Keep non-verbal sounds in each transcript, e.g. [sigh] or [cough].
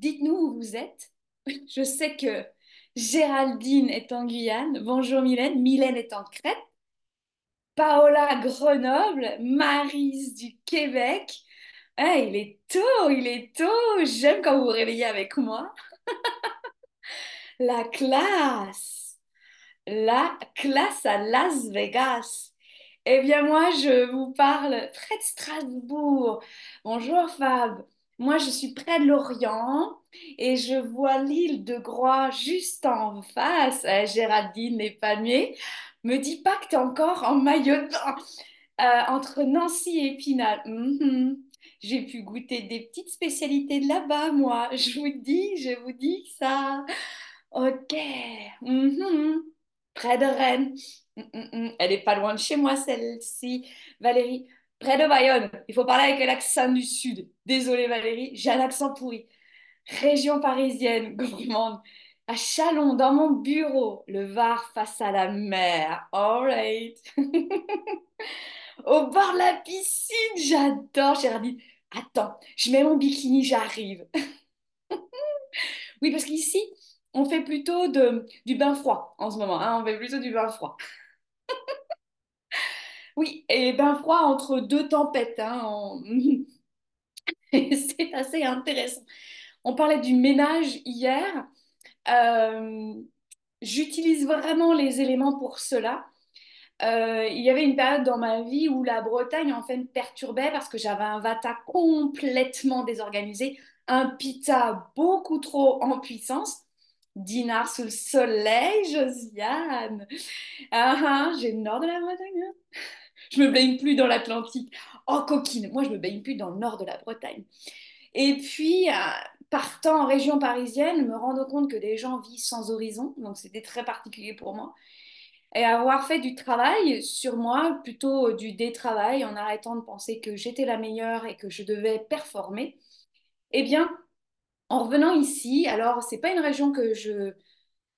dites-nous où vous êtes. [laughs] Je sais que Géraldine est en Guyane. Bonjour Mylène. Mylène est en Crète. Paola Grenoble. Marise du Québec. Ah, il est tôt, il est tôt. J'aime quand vous vous réveillez avec moi. [laughs] La classe. La classe à Las Vegas. Eh bien, moi, je vous parle près de Strasbourg. Bonjour Fab. Moi, je suis près de l'Orient et je vois l'île de Groix juste en face. Euh, Géraldine les palmiers. Me dis pas que encore en maillot. Euh, entre Nancy et Épinal. Mhm. J'ai pu goûter des petites spécialités de là-bas, moi. Je vous dis, je vous dis ça. Ok. Mhm. Près de Rennes. Mhm. Elle est pas loin de chez moi, celle-ci. Valérie, près de Bayonne. Il faut parler avec l'accent du Sud. Désolée, Valérie, j'ai un accent pourri. Région parisienne, [laughs] gourmande. À Chalon, dans mon bureau, le Var face à la mer. All right. [laughs] Au bord de la piscine, j'adore. Géraldine, attends, je mets mon bikini, j'arrive. [laughs] oui, parce qu'ici, on fait plutôt de, du bain froid en ce moment. Hein, on fait plutôt du bain froid. oui, et bain froid entre deux tempêtes. Hein, [laughs] C'est assez intéressant. On parlait du ménage hier. Euh, J'utilise vraiment les éléments pour cela. Euh, il y avait une période dans ma vie où la Bretagne en fait me perturbait parce que j'avais un vata complètement désorganisé, un pita beaucoup trop en puissance. Dinard sous le soleil, Josiane. Ah, ah, j'ai le nord de la Bretagne. hein. Je me baigne plus dans l'Atlantique. Oh, coquine, moi je me baigne plus dans le nord de la Bretagne. Et puis, euh, partant en région parisienne, me rendre compte que des gens vivent sans horizon, donc c'était très particulier pour moi. Et avoir fait du travail sur moi, plutôt du détravail, en arrêtant de penser que j'étais la meilleure et que je devais performer, eh bien, en revenant ici, alors c'est pas une région que je,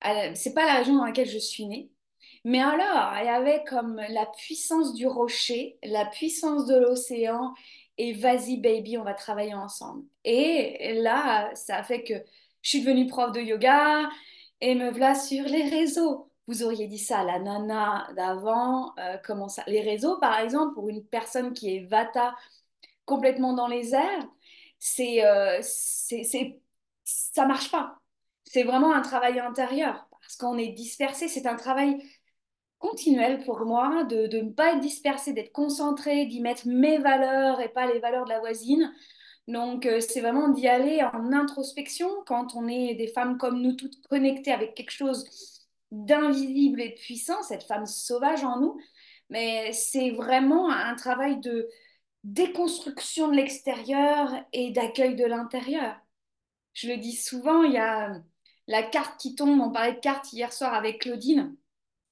euh, c'est pas la région dans laquelle je suis née, mais alors il y avait comme la puissance du rocher, la puissance de l'océan, et vas-y baby, on va travailler ensemble. Et là, ça fait que je suis devenue prof de yoga et me voilà sur les réseaux. Vous auriez dit ça à la nana d'avant, euh, comment ça? Les réseaux, par exemple, pour une personne qui est vata complètement dans les airs, c'est, euh, c'est- ça marche pas. C'est vraiment un travail intérieur parce qu'on est dispersé. C'est un travail continuel pour moi de, de ne pas être dispersé, d'être concentré, d'y mettre mes valeurs et pas les valeurs de la voisine. Donc, euh, c'est vraiment d'y aller en introspection quand on est des femmes comme nous, toutes connectées avec quelque chose d'invisible et de puissant, cette femme sauvage en nous. Mais c'est vraiment un travail de déconstruction de l'extérieur et d'accueil de l'intérieur. Je le dis souvent, il y a la carte qui tombe, on parlait de carte hier soir avec Claudine,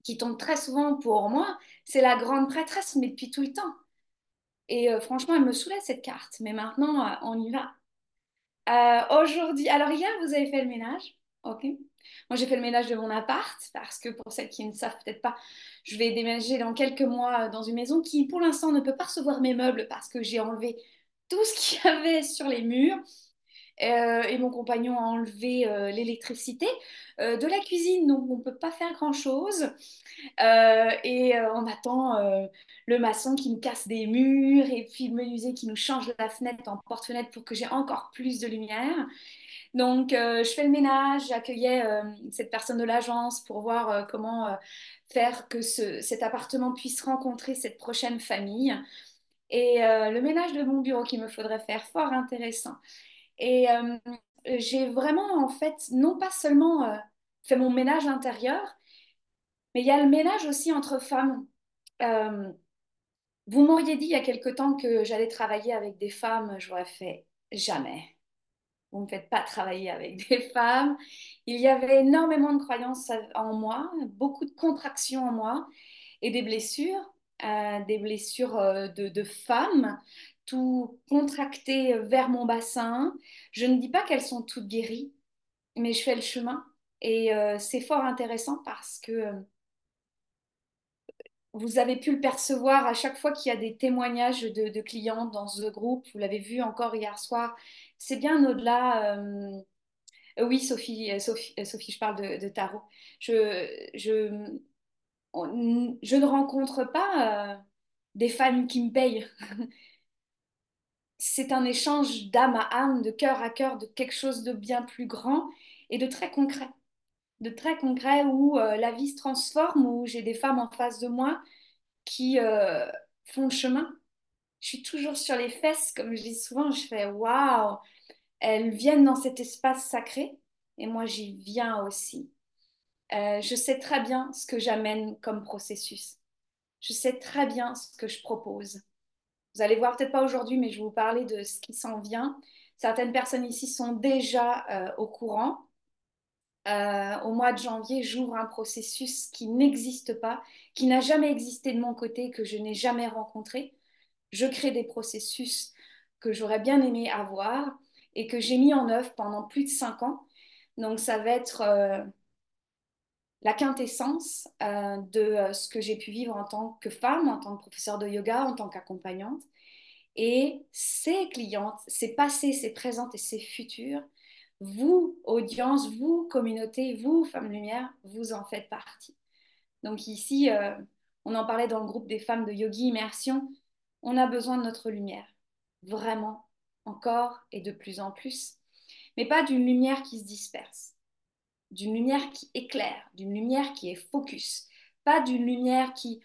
qui tombe très souvent pour moi, c'est la grande prêtresse, mais depuis tout le temps. Et euh, franchement, elle me saoulait cette carte, mais maintenant, euh, on y va. Euh, aujourd'hui, alors hier, vous avez fait le ménage, ok? Moi, j'ai fait le ménage de mon appart parce que pour celles qui ne savent peut-être pas, je vais déménager dans quelques mois dans une maison qui, pour l'instant, ne peut pas recevoir mes meubles parce que j'ai enlevé tout ce qu'il y avait sur les murs. Euh, et mon compagnon a enlevé euh, l'électricité euh, de la cuisine, donc on ne peut pas faire grand-chose. Et on attend le maçon qui nous casse des murs et puis le menuisier qui nous change la fenêtre en porte-fenêtre pour que j'ai encore plus de lumière. Donc, je fais le ménage, j'accueillais cette personne de l'agence pour voir comment faire que ce- cet appartement puisse rencontrer cette prochaine famille. Et le ménage de mon bureau qu'il me faudrait faire, fort intéressant. Et euh, j'ai vraiment, en fait, non pas seulement euh, fait mon ménage intérieur, mais il y a le ménage aussi entre femmes. Euh, vous m'auriez dit il y a quelque temps que j'allais travailler avec des femmes, j'aurais fait jamais. Vous ne me faites pas travailler avec [laughs] des femmes. Il y avait énormément de croyances en moi, beaucoup de contractions en moi et des blessures, des blessures de femmes, tout contracté vers mon bassin. Je ne dis pas qu'elles sont toutes guéries, mais je fais le chemin. Et euh, c'est fort intéressant parce que euh, vous avez pu le percevoir à chaque fois qu'il y a des témoignages de, de clients dans ce groupe. Vous l'avez vu encore hier soir. C'est bien au-delà. euh, Euh, oui, Sophie, euh, Sophie, euh, Sophie, je parle de, tarot. Je, je, je ne rencontre pas euh, des femmes qui me payent. [laughs] C'est un échange d'âme à âme, de cœur à cœur, de quelque chose de bien plus grand et de très concret. De très concret où euh, la vie se transforme, où j'ai des femmes en face de moi qui euh, font le chemin. Je suis toujours sur les fesses, comme je dis souvent, je fais waouh, elles viennent dans cet espace sacré et moi j'y viens aussi. Euh, je sais très bien ce que j'amène comme processus. Je sais très bien ce que je propose. Vous allez voir, peut-être pas aujourd'hui, mais je vais vous parler de ce qui s'en vient. Certaines personnes ici sont déjà euh, au courant. Euh, au mois de janvier, j'ouvre un processus qui n'existe pas, qui n'a jamais existé de mon côté, que je n'ai jamais rencontré. Je crée des processus que j'aurais bien aimé avoir et que j'ai mis en œuvre pendant plus de cinq ans. Donc, ça va être euh, la quintessence euh, de euh, ce que j'ai pu vivre en tant que femme, en tant que professeure de yoga, en tant qu'accompagnante. Et ces clientes, ces passées, ces présentes et ces futures, vous, audience, vous, communauté, vous, Femmes Lumière, vous en faites partie. Donc ici, euh, on en parlait dans le groupe des femmes de Yogi Immersion, on a besoin de notre lumière, vraiment, encore et de plus en plus, mais pas d'une lumière qui se disperse, d'une lumière qui éclaire, d'une lumière qui est focus, pas d'une lumière qui,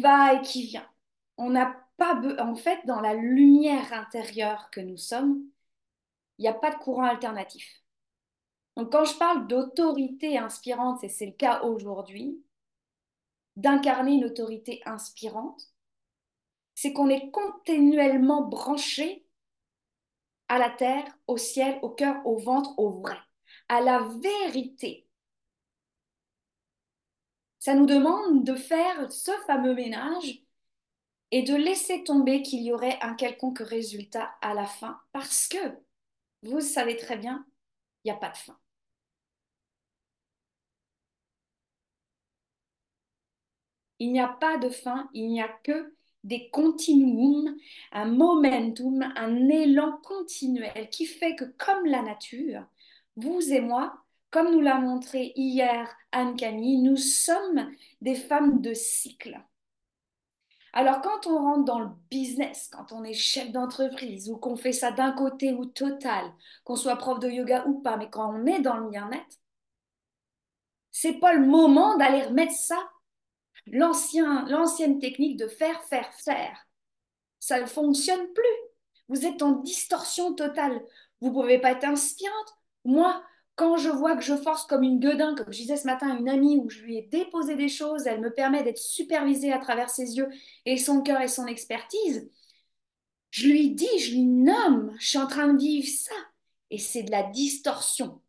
va et qui vient. On n'a pas, en fait, dans la lumière intérieure que nous sommes, il n'y a pas de courant alternatif. Donc quand je parle d'autorité inspirante, et c'est le cas aujourd'hui, d'incarner une autorité inspirante, c'est qu'on est continuellement branché à la terre, au ciel, au cœur, au ventre, au vrai, à la vérité. Ça nous demande de faire ce fameux ménage et de laisser tomber qu'il y aurait un quelconque résultat à la fin, parce que vous savez très bien, il n'y a pas de fin. Il n'y a pas de fin, il n'y a que des continuums, un momentum, un élan continuel qui fait que comme la nature, vous et moi, comme nous l'a montré hier Anne-Camille, nous sommes des femmes de cycle. Alors quand on rentre dans le business, quand on est chef d'entreprise ou qu'on fait ça d'un côté ou total, qu'on soit prof de yoga ou pas, mais quand on est dans le bien-être, c'est pas le moment d'aller remettre ça l'ancien, l'ancienne technique de faire, faire, faire. Ça ne fonctionne plus. Vous êtes en distorsion totale. Vous ne pouvez pas être inspirante. Moi, quand je vois que je force comme une gueudin, comme je disais ce matin à une amie où je lui ai déposé des choses, elle me permet d'être supervisée à travers ses yeux et son cœur et son expertise, je lui dis, je lui nomme, je suis en train de vivre ça. Et c'est de la distorsion.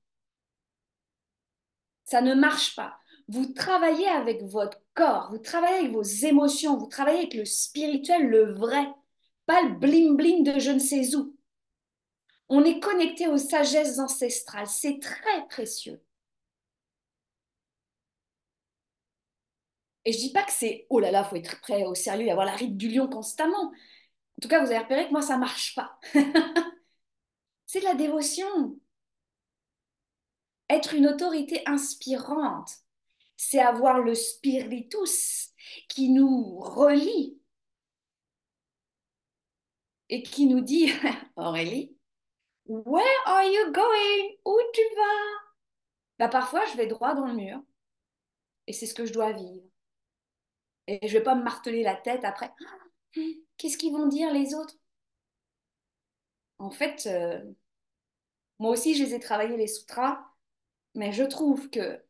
Ça ne marche pas. Vous travaillez avec votre corps, vous travaillez avec vos émotions, vous travaillez avec le spirituel, le vrai, pas le bling-bling de je ne sais où. On est connecté aux sagesses ancestrales, c'est très précieux. Et je dis pas que c'est oh là là, faut être prêt au sérieux et avoir la ride du lion constamment. En tout cas, vous avez repéré que moi ça marche pas. [laughs] c'est de la dévotion. Être une autorité inspirante, c'est avoir le spiritus qui nous relie et qui nous dit [laughs] Aurélie, where are you going? Où tu vas? Bah, parfois, je vais droit dans le mur et c'est ce que je dois vivre. Et je vais pas me marteler la tête après. Qu'est-ce qu'ils vont dire les autres? En fait, euh, moi aussi, je les ai travaillés les sutras, mais je trouve que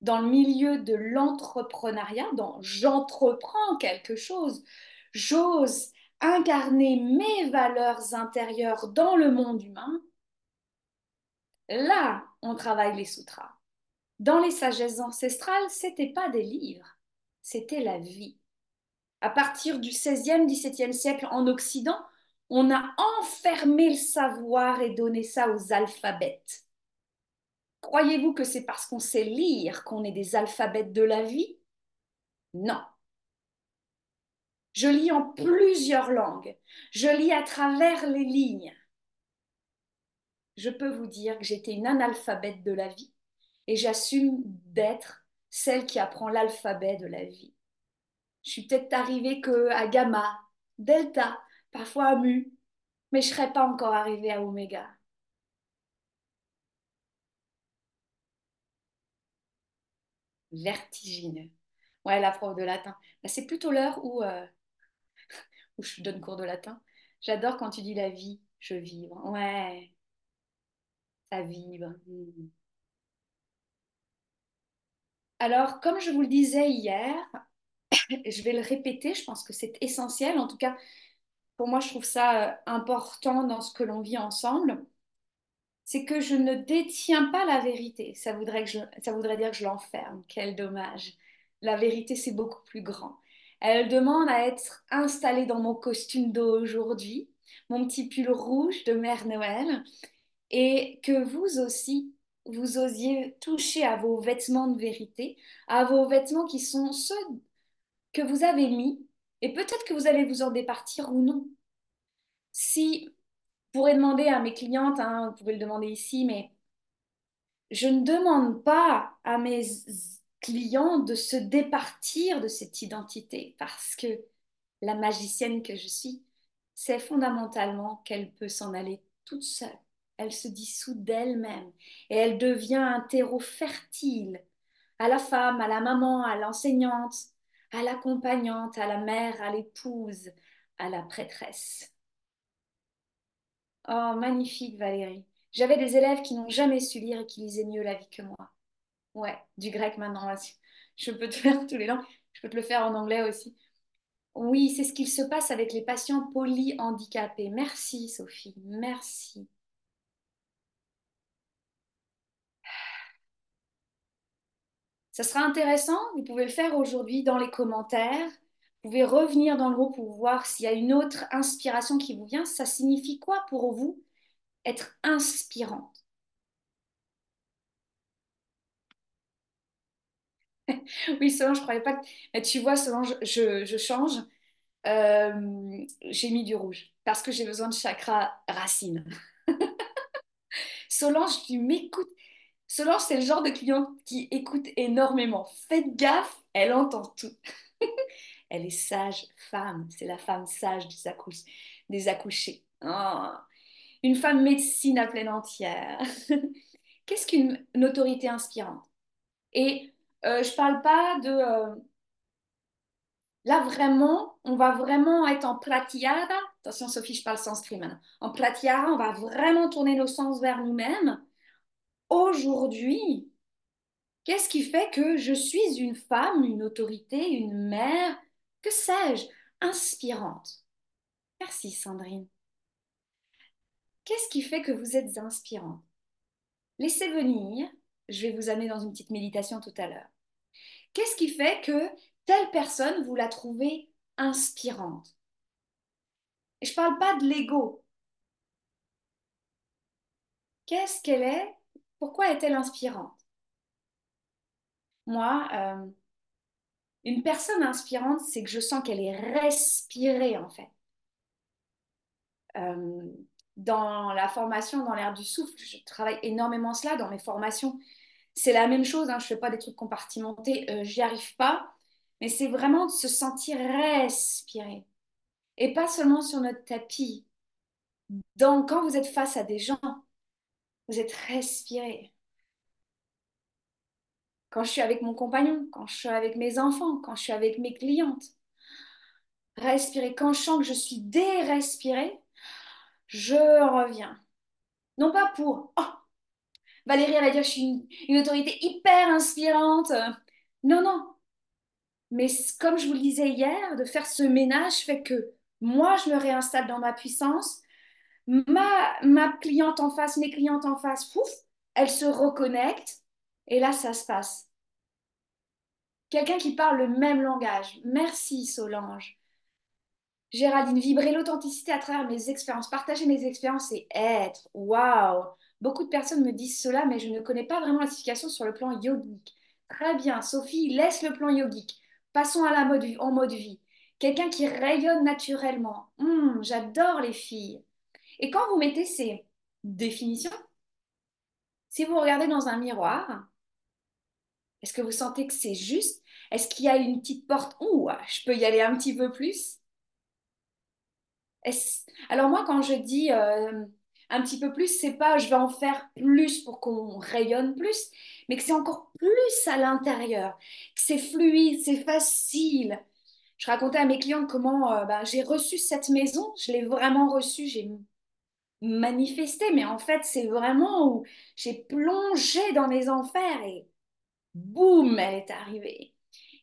dans le milieu de l'entrepreneuriat, dans j'entreprends quelque chose, j'ose incarner mes valeurs intérieures dans le monde humain, là, on travaille les sutras. Dans les sagesses ancestrales, c'était pas des livres, c'était la vie. À partir du 16e, 17e siècle en Occident, on a enfermé le savoir et donné ça aux alphabets. Croyez-vous que c'est parce qu'on sait lire qu'on est des alphabets de la vie? Non. Je lis en plusieurs langues. Je lis à travers les lignes. je peux vous dire que j'étais une analphabète de la vie et j'assume d'être celle qui apprend l'alphabet de la vie. Je suis peut-être arrivée que à gamma, delta, parfois à mu, mais je ne serais pas encore arrivée à oméga. Vertigineux. Ouais, la prof de latin. Bah, c'est plutôt l'heure où, euh, je donne cours de latin. J'adore quand tu dis la vie, je vibre. Ouais, ça vibre. Hmm. Alors, comme je vous le disais hier, [coughs] je vais le répéter, je pense que c'est essentiel. En tout cas, pour moi, je trouve ça euh, important dans ce que l'on vit ensemble. C'est que je ne détiens pas la vérité. Ça voudrait, ça voudrait dire que je l'enferme. Quel dommage. La vérité, c'est beaucoup plus grand. Elle demande à être installée dans mon costume d'aujourd'hui, mon petit pull rouge de Mère Noël, et que vous aussi, vous osiez toucher à vos vêtements de vérité, à vos vêtements qui sont ceux que vous avez mis, et peut-être que vous allez vous en départir ou non. Si, vous pourrez demander à mes clientes, hein, vous pouvez le demander ici, mais je ne demande pas à mes clients de se départir de cette identité parce que la magicienne que je suis, c'est fondamentalement qu'elle peut s'en aller toute seule. Elle se dissout d'elle-même et elle devient un terreau fertile à la femme, à la maman, à l'enseignante, à l'accompagnante, à la mère, à l'épouse, à la prêtresse. Oh, magnifique Valérie. J'avais des élèves qui n'ont jamais su lire et qui lisaient mieux la vie que moi. Ouais, du grec maintenant. Je peux te [laughs] faire tous les langues. Je peux te le faire en anglais aussi. Oui, c'est ce qu'il se passe avec les patients polyhandicapés. Merci Sophie, merci. Ça sera intéressant, vous pouvez le faire aujourd'hui dans les commentaires. Vous pouvez revenir dans le groupe pour voir s'il y a une autre inspiration qui vous vient. Ça signifie quoi pour vous être inspirante? [laughs] Oui, Solange, je croyais pas que... tu vois, Solange, je, je change. Euh, j'ai mis du rouge parce que j'ai besoin de chakra racine. [laughs] Solange, tu m'écoutes. Solange, c'est le genre de client qui écoute énormément. Faites gaffe, elle entend tout. [laughs] elle est sage femme, c'est la femme sage des, des accouchés. Oh. Une femme médecine à pleine entière. Qu'est-ce qu'une autorité inspirante? Et euh, je parle pas de... Euh, là, vraiment, on va vraiment être en platiara. Attention, Sophie, je parle sanskrit maintenant. En platiara, on va vraiment tourner nos sens vers nous-mêmes. Aujourd'hui, qu'est-ce qui fait que je suis une femme, une autorité, une mère, que sais-je, inspirante Merci, Sandrine. Qu'est-ce qui fait que vous êtes inspirante? Laissez venir, je vais vous amener dans une petite méditation tout à l'heure. Qu'est-ce qui fait que telle personne, vous la trouvez inspirante? Je ne parle pas de l'ego. Qu'est-ce qu'elle est? Pourquoi est-elle inspirante? Moi, euh, une personne inspirante, c'est que je sens qu'elle est respirée en fait. Euh, dans la formation, dans l'air du souffle, je travaille énormément cela dans mes formations c'est la même chose, hein, je ne fais pas des trucs compartimentés, euh, j'y arrive pas, mais c'est vraiment de se sentir respirer. Et pas seulement sur notre tapis. Donc, quand vous êtes face à des gens, vous êtes respiré. Quand je suis avec mon compagnon, quand je suis avec mes enfants, quand je suis avec mes clientes, respirer. Quand je sens que je suis dérespirée, je reviens. Non pas pour oh, Valérie, elle va dire, je suis une, autorité hyper inspirante. Non, non. Mais comme je vous le disais hier, de faire ce ménage fait que moi, je me réinstalle dans ma puissance. Ma, ma cliente en face, mes clientes en face, pouf, elles se reconnectent. Et là, ça se passe. Quelqu'un qui parle le même langage. Merci Solange. Géraldine, vibrer l'authenticité à travers mes expériences, partager mes expériences et être. Waouh Beaucoup de personnes me disent cela, mais je ne connais pas vraiment la signification sur le plan yogique. Très bien, Sophie, laisse le plan yogique. Passons à la mode, en mode vie. Quelqu'un qui rayonne naturellement. Hum, j'adore les filles. Et quand vous mettez ces, définition. Si vous regardez dans un miroir, est-ce que vous sentez que c'est juste? Est-ce qu'il y a une petite porte? Ouh, je peux y aller un petit peu plus? Alors moi, quand je dis euh, un petit peu plus, c'est pas je vais en faire plus pour qu'on rayonne plus, mais que c'est encore plus à l'intérieur, que c'est fluide, c'est facile. Je racontais à mes clients comment euh, ben, j'ai reçu cette maison, je l'ai vraiment reçue, j'ai manifesté, mais en fait, c'est vraiment où j'ai plongé dans les enfers et boum, elle est arrivée.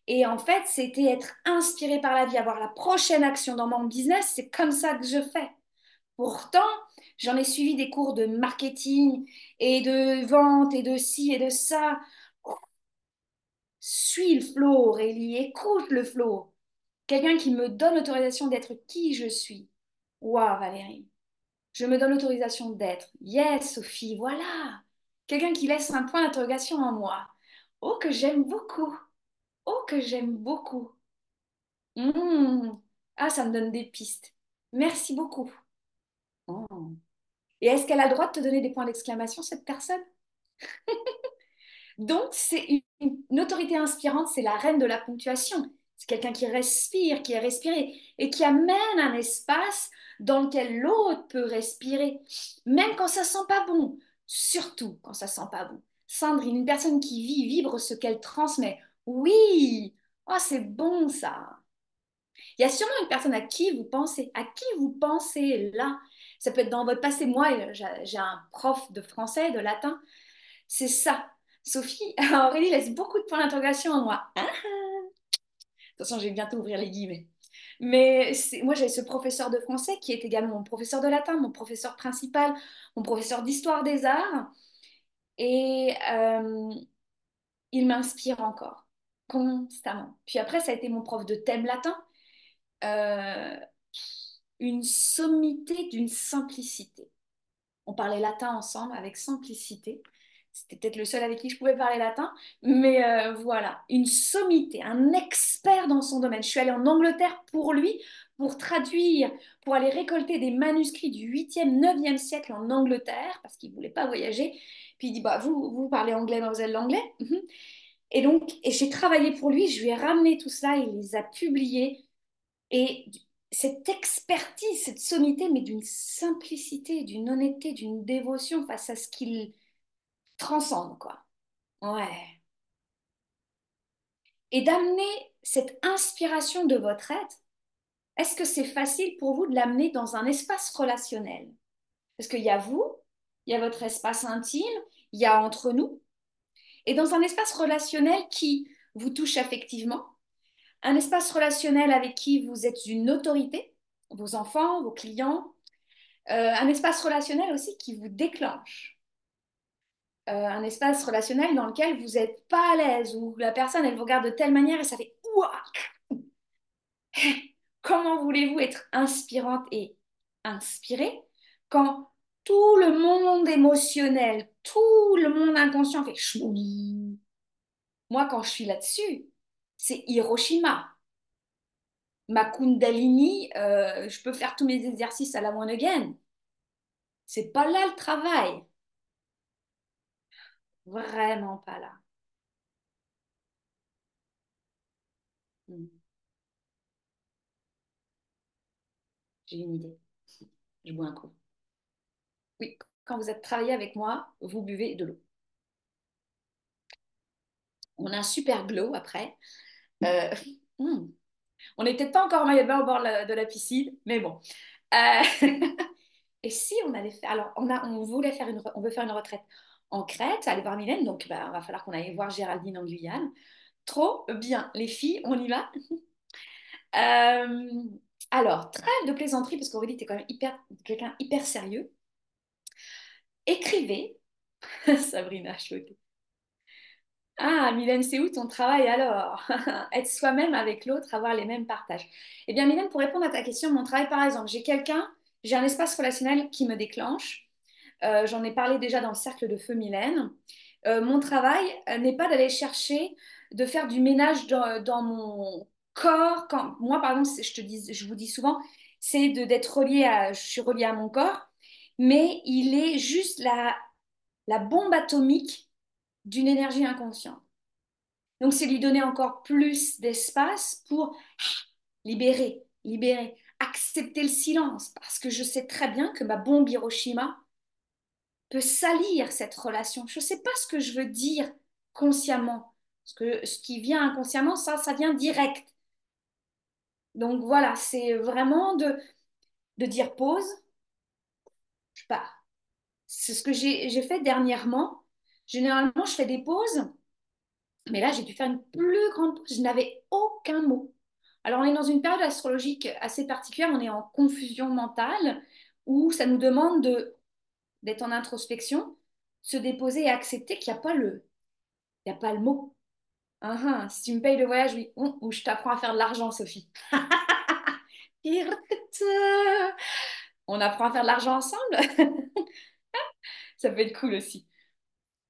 Et en fait, c'était être inspiré par la vie, avoir la prochaine action dans mon business, c'est comme ça que je fais. Pourtant, j'en ai suivi des cours de marketing et de vente et de ci et de ça. Suis le flow, Aurélie, écoute le flow. Quelqu'un qui me donne l'autorisation d'être qui je suis. Waouh, Valérie. Je me donne l'autorisation d'être. Yes, Sophie, voilà. Quelqu'un qui laisse un point d'interrogation en moi. Oh, que j'aime beaucoup. Oh, que j'aime beaucoup. Mmh. Ah, ça me donne des pistes. Merci beaucoup. Oh. Et est-ce qu'elle a le droit de te donner des points d'exclamation, cette personne? [laughs] Donc, c'est une, autorité inspirante, c'est la reine de la ponctuation. C'est quelqu'un qui respire, qui est respiré et qui amène un espace dans lequel l'autre peut respirer, même quand ça sent pas bon, surtout quand ça sent pas bon. Sandrine, une personne qui vit, vibre ce qu'elle transmet. Oui, oh, c'est bon ça. Il y a sûrement une personne à qui vous pensez, à qui vous pensez là? Ça peut être dans votre passé. Moi, j'ai un prof de français, de latin. C'est ça. Sophie, [laughs] Aurélie laisse beaucoup de points d'interrogation en moi. Ah, ah. de toute façon, je vais bientôt ouvrir les guillemets. Mais moi, j'ai ce professeur de français qui est également mon professeur de latin, mon professeur principal, mon professeur d'histoire des arts. Et euh, il m'inspire encore, constamment. Puis après, ça a été mon prof de thème latin. Euh, une sommité d'une simplicité. On parlait latin ensemble avec simplicité. C'était peut-être le seul avec qui je pouvais parler latin, mais euh, voilà, une sommité, un expert dans son domaine. Je suis allée en Angleterre pour lui, pour traduire, pour aller récolter des manuscrits du 8e, 9e siècle en Angleterre, parce qu'il ne voulait pas voyager. Puis il dit, bah, vous, vous parlez anglais, mademoiselle l'anglais? Mhm. Et donc, et j'ai travaillé pour lui, je lui ai ramené tout ça, il les a publiés. Et cette expertise, cette sommité, mais d'une simplicité, d'une honnêteté, d'une dévotion face à ce qu'il transcende, quoi. Ouais. Et d'amener cette inspiration de votre être, est-ce que c'est facile pour vous de l'amener dans un espace relationnel? Parce qu'il y a vous, il y a votre espace intime, il y a entre nous, et dans un espace relationnel qui vous touche affectivement, un espace relationnel avec qui vous êtes une autorité, vos enfants, vos clients, euh, un espace relationnel aussi qui vous déclenche. Euh, un espace relationnel dans lequel vous n'êtes pas à l'aise, où la personne, elle vous regarde de telle manière et ça fait ouac. [laughs] Comment voulez-vous être inspirante et inspirée quand tout le monde émotionnel, tout le monde inconscient fait chouï. Moi, quand je suis là-dessus, c'est Hiroshima. Ma Kundalini, euh, je peux faire tous mes exercices à la one again. C'est pas là le travail. Vraiment pas là. Hmm. J'ai une idée. Je bois un coup. Oui, quand vous êtes travaillé avec moi, vous buvez de l'eau. On a un super glow après. Euh, hmm. On n'est peut-être pas encore maillot au bord de la piscine, mais bon. Euh, [laughs] et si on allait faire, alors on a, on voulait faire une, on veut faire une retraite en Crète, aller voir Mylène, donc bah, va falloir qu'on aille voir Géraldine en Guyane. Trop bien, les filles, on y va? [laughs] Euh, alors, trêve de plaisanterie, parce qu'Aurélie, tu es quand même hyper, quelqu'un hyper sérieux. Écrivez, [laughs] Sabrina Chaudet. Ah, Mylène, c'est où ton travail alors? [laughs] Être soi-même avec l'autre, avoir les mêmes partages. Eh bien, Mylène, pour répondre à ta question, mon travail, par exemple, j'ai quelqu'un, j'ai un espace relationnel qui me déclenche. Euh, j'en ai parlé déjà dans le cercle de feu Mylène. Euh, mon travail euh, n'est pas d'aller chercher, de faire du ménage dans, mon corps. Quand, moi, par exemple, je, te dis, je vous dis souvent, c'est d'être relié à, je suis à mon corps mais il est juste la, la bombe atomique d'une énergie inconsciente. Donc, c'est lui donner encore plus d'espace pour libérer, libérer, accepter le silence, parce que je sais très bien que ma bombe Hiroshima peut salir cette relation. Je ne sais pas ce que je veux dire consciemment. Ce, que, ce qui vient inconsciemment, ça, ça vient direct. Donc voilà, c'est vraiment de, de dire pause, je pars. C'est ce que j'ai fait dernièrement. Généralement, je fais des pauses, mais là, j'ai dû faire une plus grande pause. Je n'avais aucun mot. Alors, on est dans une période astrologique assez particulière, on est en confusion mentale, où ça nous demande d'être en introspection, se déposer et accepter qu'il n'y a pas le, a pas le mot. Uh Si tu me payes le voyage, oui, ou je t'apprends à faire de l'argent, Sophie. [laughs] On apprend à faire de l'argent ensemble [laughs] Ça peut être cool aussi.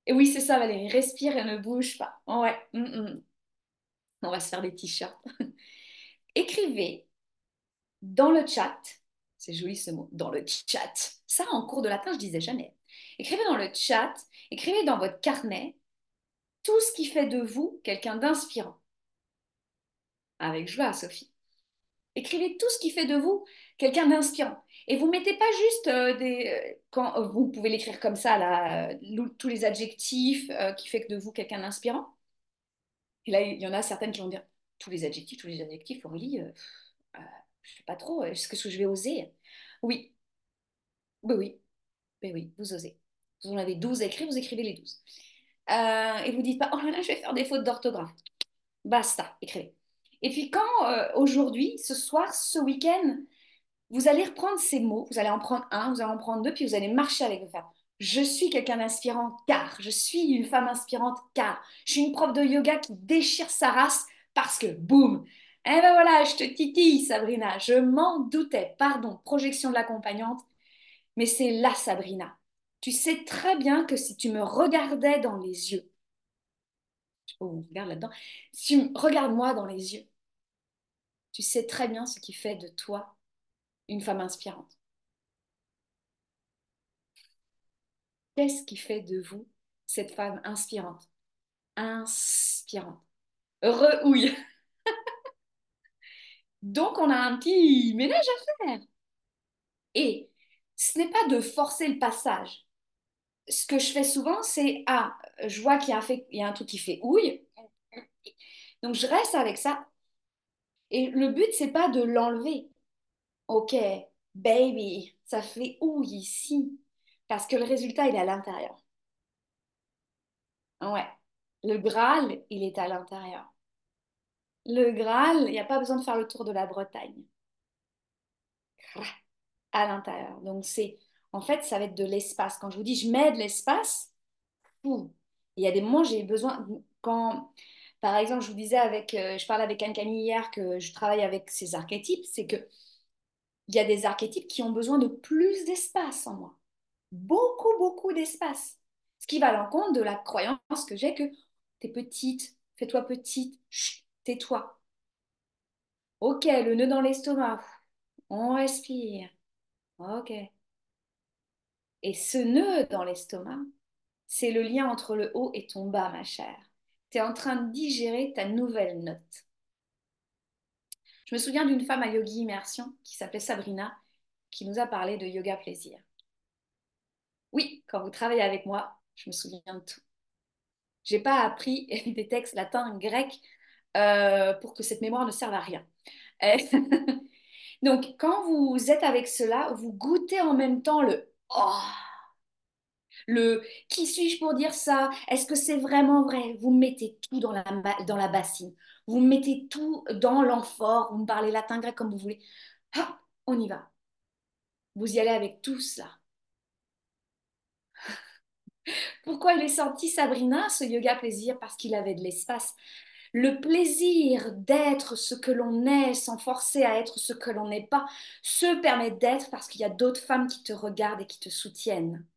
Et oui, c'est ça, Valérie. Respire et ne bouge pas. Ouais. Mm, mm. On va se faire des t-shirts. [laughs] Écrivez dans le chat. C'est joli ce mot, dans le chat. Ça, en cours de latin, je disais jamais. Écrivez dans le chat, écrivez dans votre carnet tout ce qui fait de vous quelqu'un d'inspirant. Avec joie, Sophie. Écrivez tout ce qui fait de vous quelqu'un d'inspirant. Et vous mettez pas juste euh, des. Euh, quand euh, vous pouvez l'écrire comme ça, là, tous les adjectifs qui fait de vous quelqu'un d'inspirant? Et là, il y en a certaines qui vont dire tous les adjectifs, tous les adjectifs, Aurélie, je ne sais pas trop, est-ce que je vais oser? Oui. Oui, oui. Oui, oui, vous osez. Vous en avez 12 à écrire, vous écrivez les 12. et vous dites pas, oh là là, je vais faire des fautes d'orthographe. Basta, écrivez. Et puis quand aujourd'hui, ce soir, ce week-end, vous allez reprendre ces mots, vous allez en prendre un, vous allez en prendre deux, puis vous allez marcher avec vos femmes. Je suis quelqu'un d'inspirant car, je suis une femme inspirante car, je suis une prof de yoga qui déchire sa race parce que, boum, eh ben voilà, je te titille, Sabrina, je m'en doutais, pardon, projection de l'accompagnante, mais c'est là, Sabrina. Tu sais très bien que si tu me regardais dans les yeux, je on regarde là-dedans, si tu regardes moi dans les yeux, tu sais très bien ce qui fait de toi une femme inspirante. Qu'est-ce qui fait de vous cette femme inspirante? Inspirante. Re-ouille. [laughs] Donc, on a un petit ménage à faire. Et ce n'est pas de forcer le passage. Ce que je fais souvent, c'est Ah, je vois qu'il y, a un a un truc qui fait ouille. Donc, je reste avec ça. Et le but, c'est pas de l'enlever. OK, baby, ça fait ouille ici? Parce que le résultat, il est à l'intérieur. Ouais. Le Graal, il est à l'intérieur. Le Graal, il n'y a pas besoin de faire le tour de la Bretagne. À l'intérieur. Donc, c'est. En fait, ça va être de l'espace. Quand je vous dis je mets de l'espace, il y a des moments, j'ai besoin. Quand. Par exemple, je vous disais avec. Euh, je parlais avec Anne-Camille hier que je travaille avec ces archétypes, c'est que il y a des archétypes qui ont besoin de plus d'espace en moi. Beaucoup, beaucoup d'espace. Ce qui va à l'encontre de la croyance que j'ai que t'es petite, fais-toi petite, tais-toi. Ok, le nœud dans l'estomac. On respire. Ok. Et ce nœud dans l'estomac, c'est le lien entre le haut et ton bas, ma chère. Tu es en train de digérer ta nouvelle note. Je me souviens d'une femme à Yogi Immersion qui s'appelait Sabrina, qui nous a parlé de yoga plaisir. Oui, quand vous travaillez avec moi, je me souviens de tout. J'ai pas appris [laughs] des textes latins, grecs, euh, pour que cette mémoire ne serve à rien. [laughs] Donc, quand vous êtes avec cela, vous goûtez en même temps le oh, le qui suis-je pour dire ça? Est-ce que c'est vraiment vrai? Vous mettez tout dans la, dans la bassine. Vous mettez tout dans l'amphore. Vous me parlez latin, grec comme vous voulez. Ah, on y va. Vous y allez avec tout ça. [laughs] Pourquoi il est sorti Sabrina, ce yoga plaisir? Parce qu'il avait de l'espace. Le plaisir d'être ce que l'on est sans forcer à être ce que l'on n'est pas se permet d'être parce qu'il y a d'autres femmes qui te regardent et qui te soutiennent.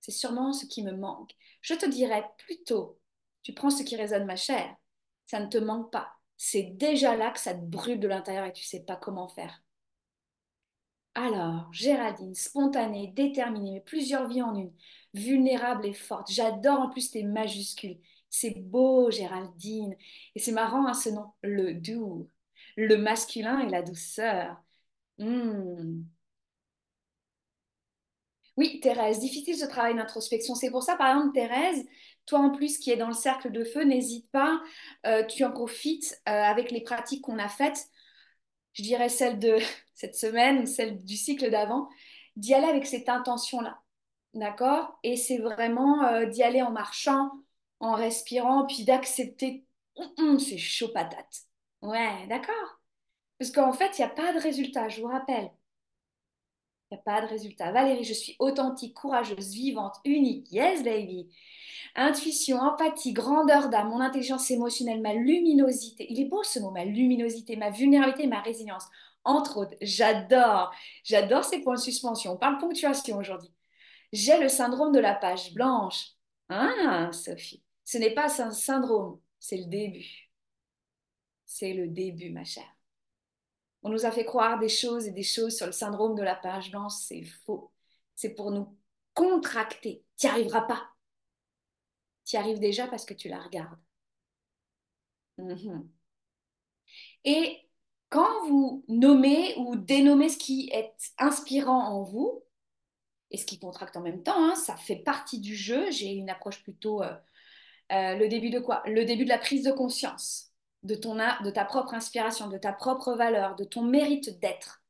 C'est sûrement ce qui me manque. Je te dirais plutôt, tu prends ce qui résonne ma chair, ça ne te manque pas. C'est déjà là que ça te brûle de l'intérieur et tu ne sais pas comment faire. Alors, Géraldine, spontanée, déterminée, mais plusieurs vies en une, vulnérable et forte. J'adore en plus tes majuscules. C'est beau, Géraldine. Et c'est marrant, hein, ce nom, le doux, le masculin et la douceur. Hmm. Oui, Thérèse, difficile ce travail d'introspection. C'est pour ça, par exemple, Thérèse, toi en plus qui es dans le cercle de feu, n'hésite pas, euh, tu en profites euh, avec les pratiques qu'on a faites, je dirais celle de [laughs] cette semaine ou celle du cycle d'avant, d'y aller avec cette intention-là. D'accord? Et c'est vraiment euh, d'y aller en marchant, en respirant, puis d'accepter, Hum, hum, c'est chaud patate. Ouais, d'accord? Parce qu'en fait, il n'y a pas de résultat, je vous rappelle. Il n'y a pas de résultat. Valérie, je suis authentique, courageuse, vivante, unique. Yes, baby. Intuition, empathie, grandeur d'âme, mon intelligence émotionnelle, ma luminosité. Il est beau ce mot, ma luminosité, ma vulnérabilité, ma résilience. Entre autres, j'adore. J'adore ces points de suspension. On parle ponctuation aujourd'hui. J'ai le syndrome de la page blanche. Ah, Sophie, ce n'est pas un syndrome, c'est le début. C'est le début, ma chère. On nous a fait croire des choses et des choses sur le syndrome de la page blanche, c'est faux. C'est pour nous contracter. Tu n'y arriveras pas. Tu y arrives déjà parce que tu la regardes. Mhm. Et quand vous nommez ou dénommez ce qui est inspirant en vous, et ce qui contracte en même temps, hein, ça fait partie du jeu. J'ai une approche plutôt... Euh, euh, le début de quoi? Le début de la prise de conscience de, ton, de ta propre inspiration, de ta propre valeur, de ton mérite d'être.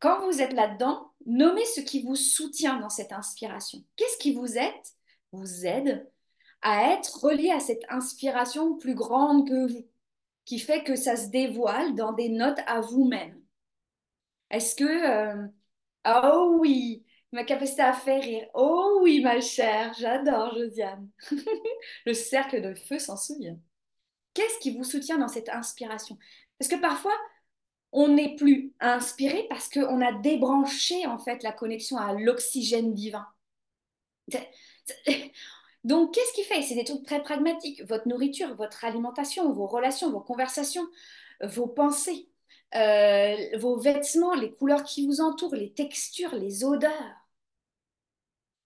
Quand vous êtes là-dedans, nommez ce qui vous soutient dans cette inspiration. Qu'est-ce qui vous aide, vous aide à être relié à cette inspiration plus grande que vous, qui fait que ça se dévoile dans des notes à vous-même? Est-ce que... Euh, oh oui, ma capacité à faire rire. Oh oui, ma chère, j'adore Josiane. [laughs] Le cercle de feu s'en souvient. Qu'est-ce qui vous soutient dans cette inspiration? Parce que parfois, on n'est plus inspiré parce qu'on a débranché en fait la connexion à l'oxygène divin. [laughs] Donc, qu'est-ce qui fait? C'est des trucs très pragmatiques. Votre nourriture, votre alimentation, vos relations, vos conversations, vos pensées, euh, vos vêtements, les couleurs qui vous entourent, les textures, les odeurs.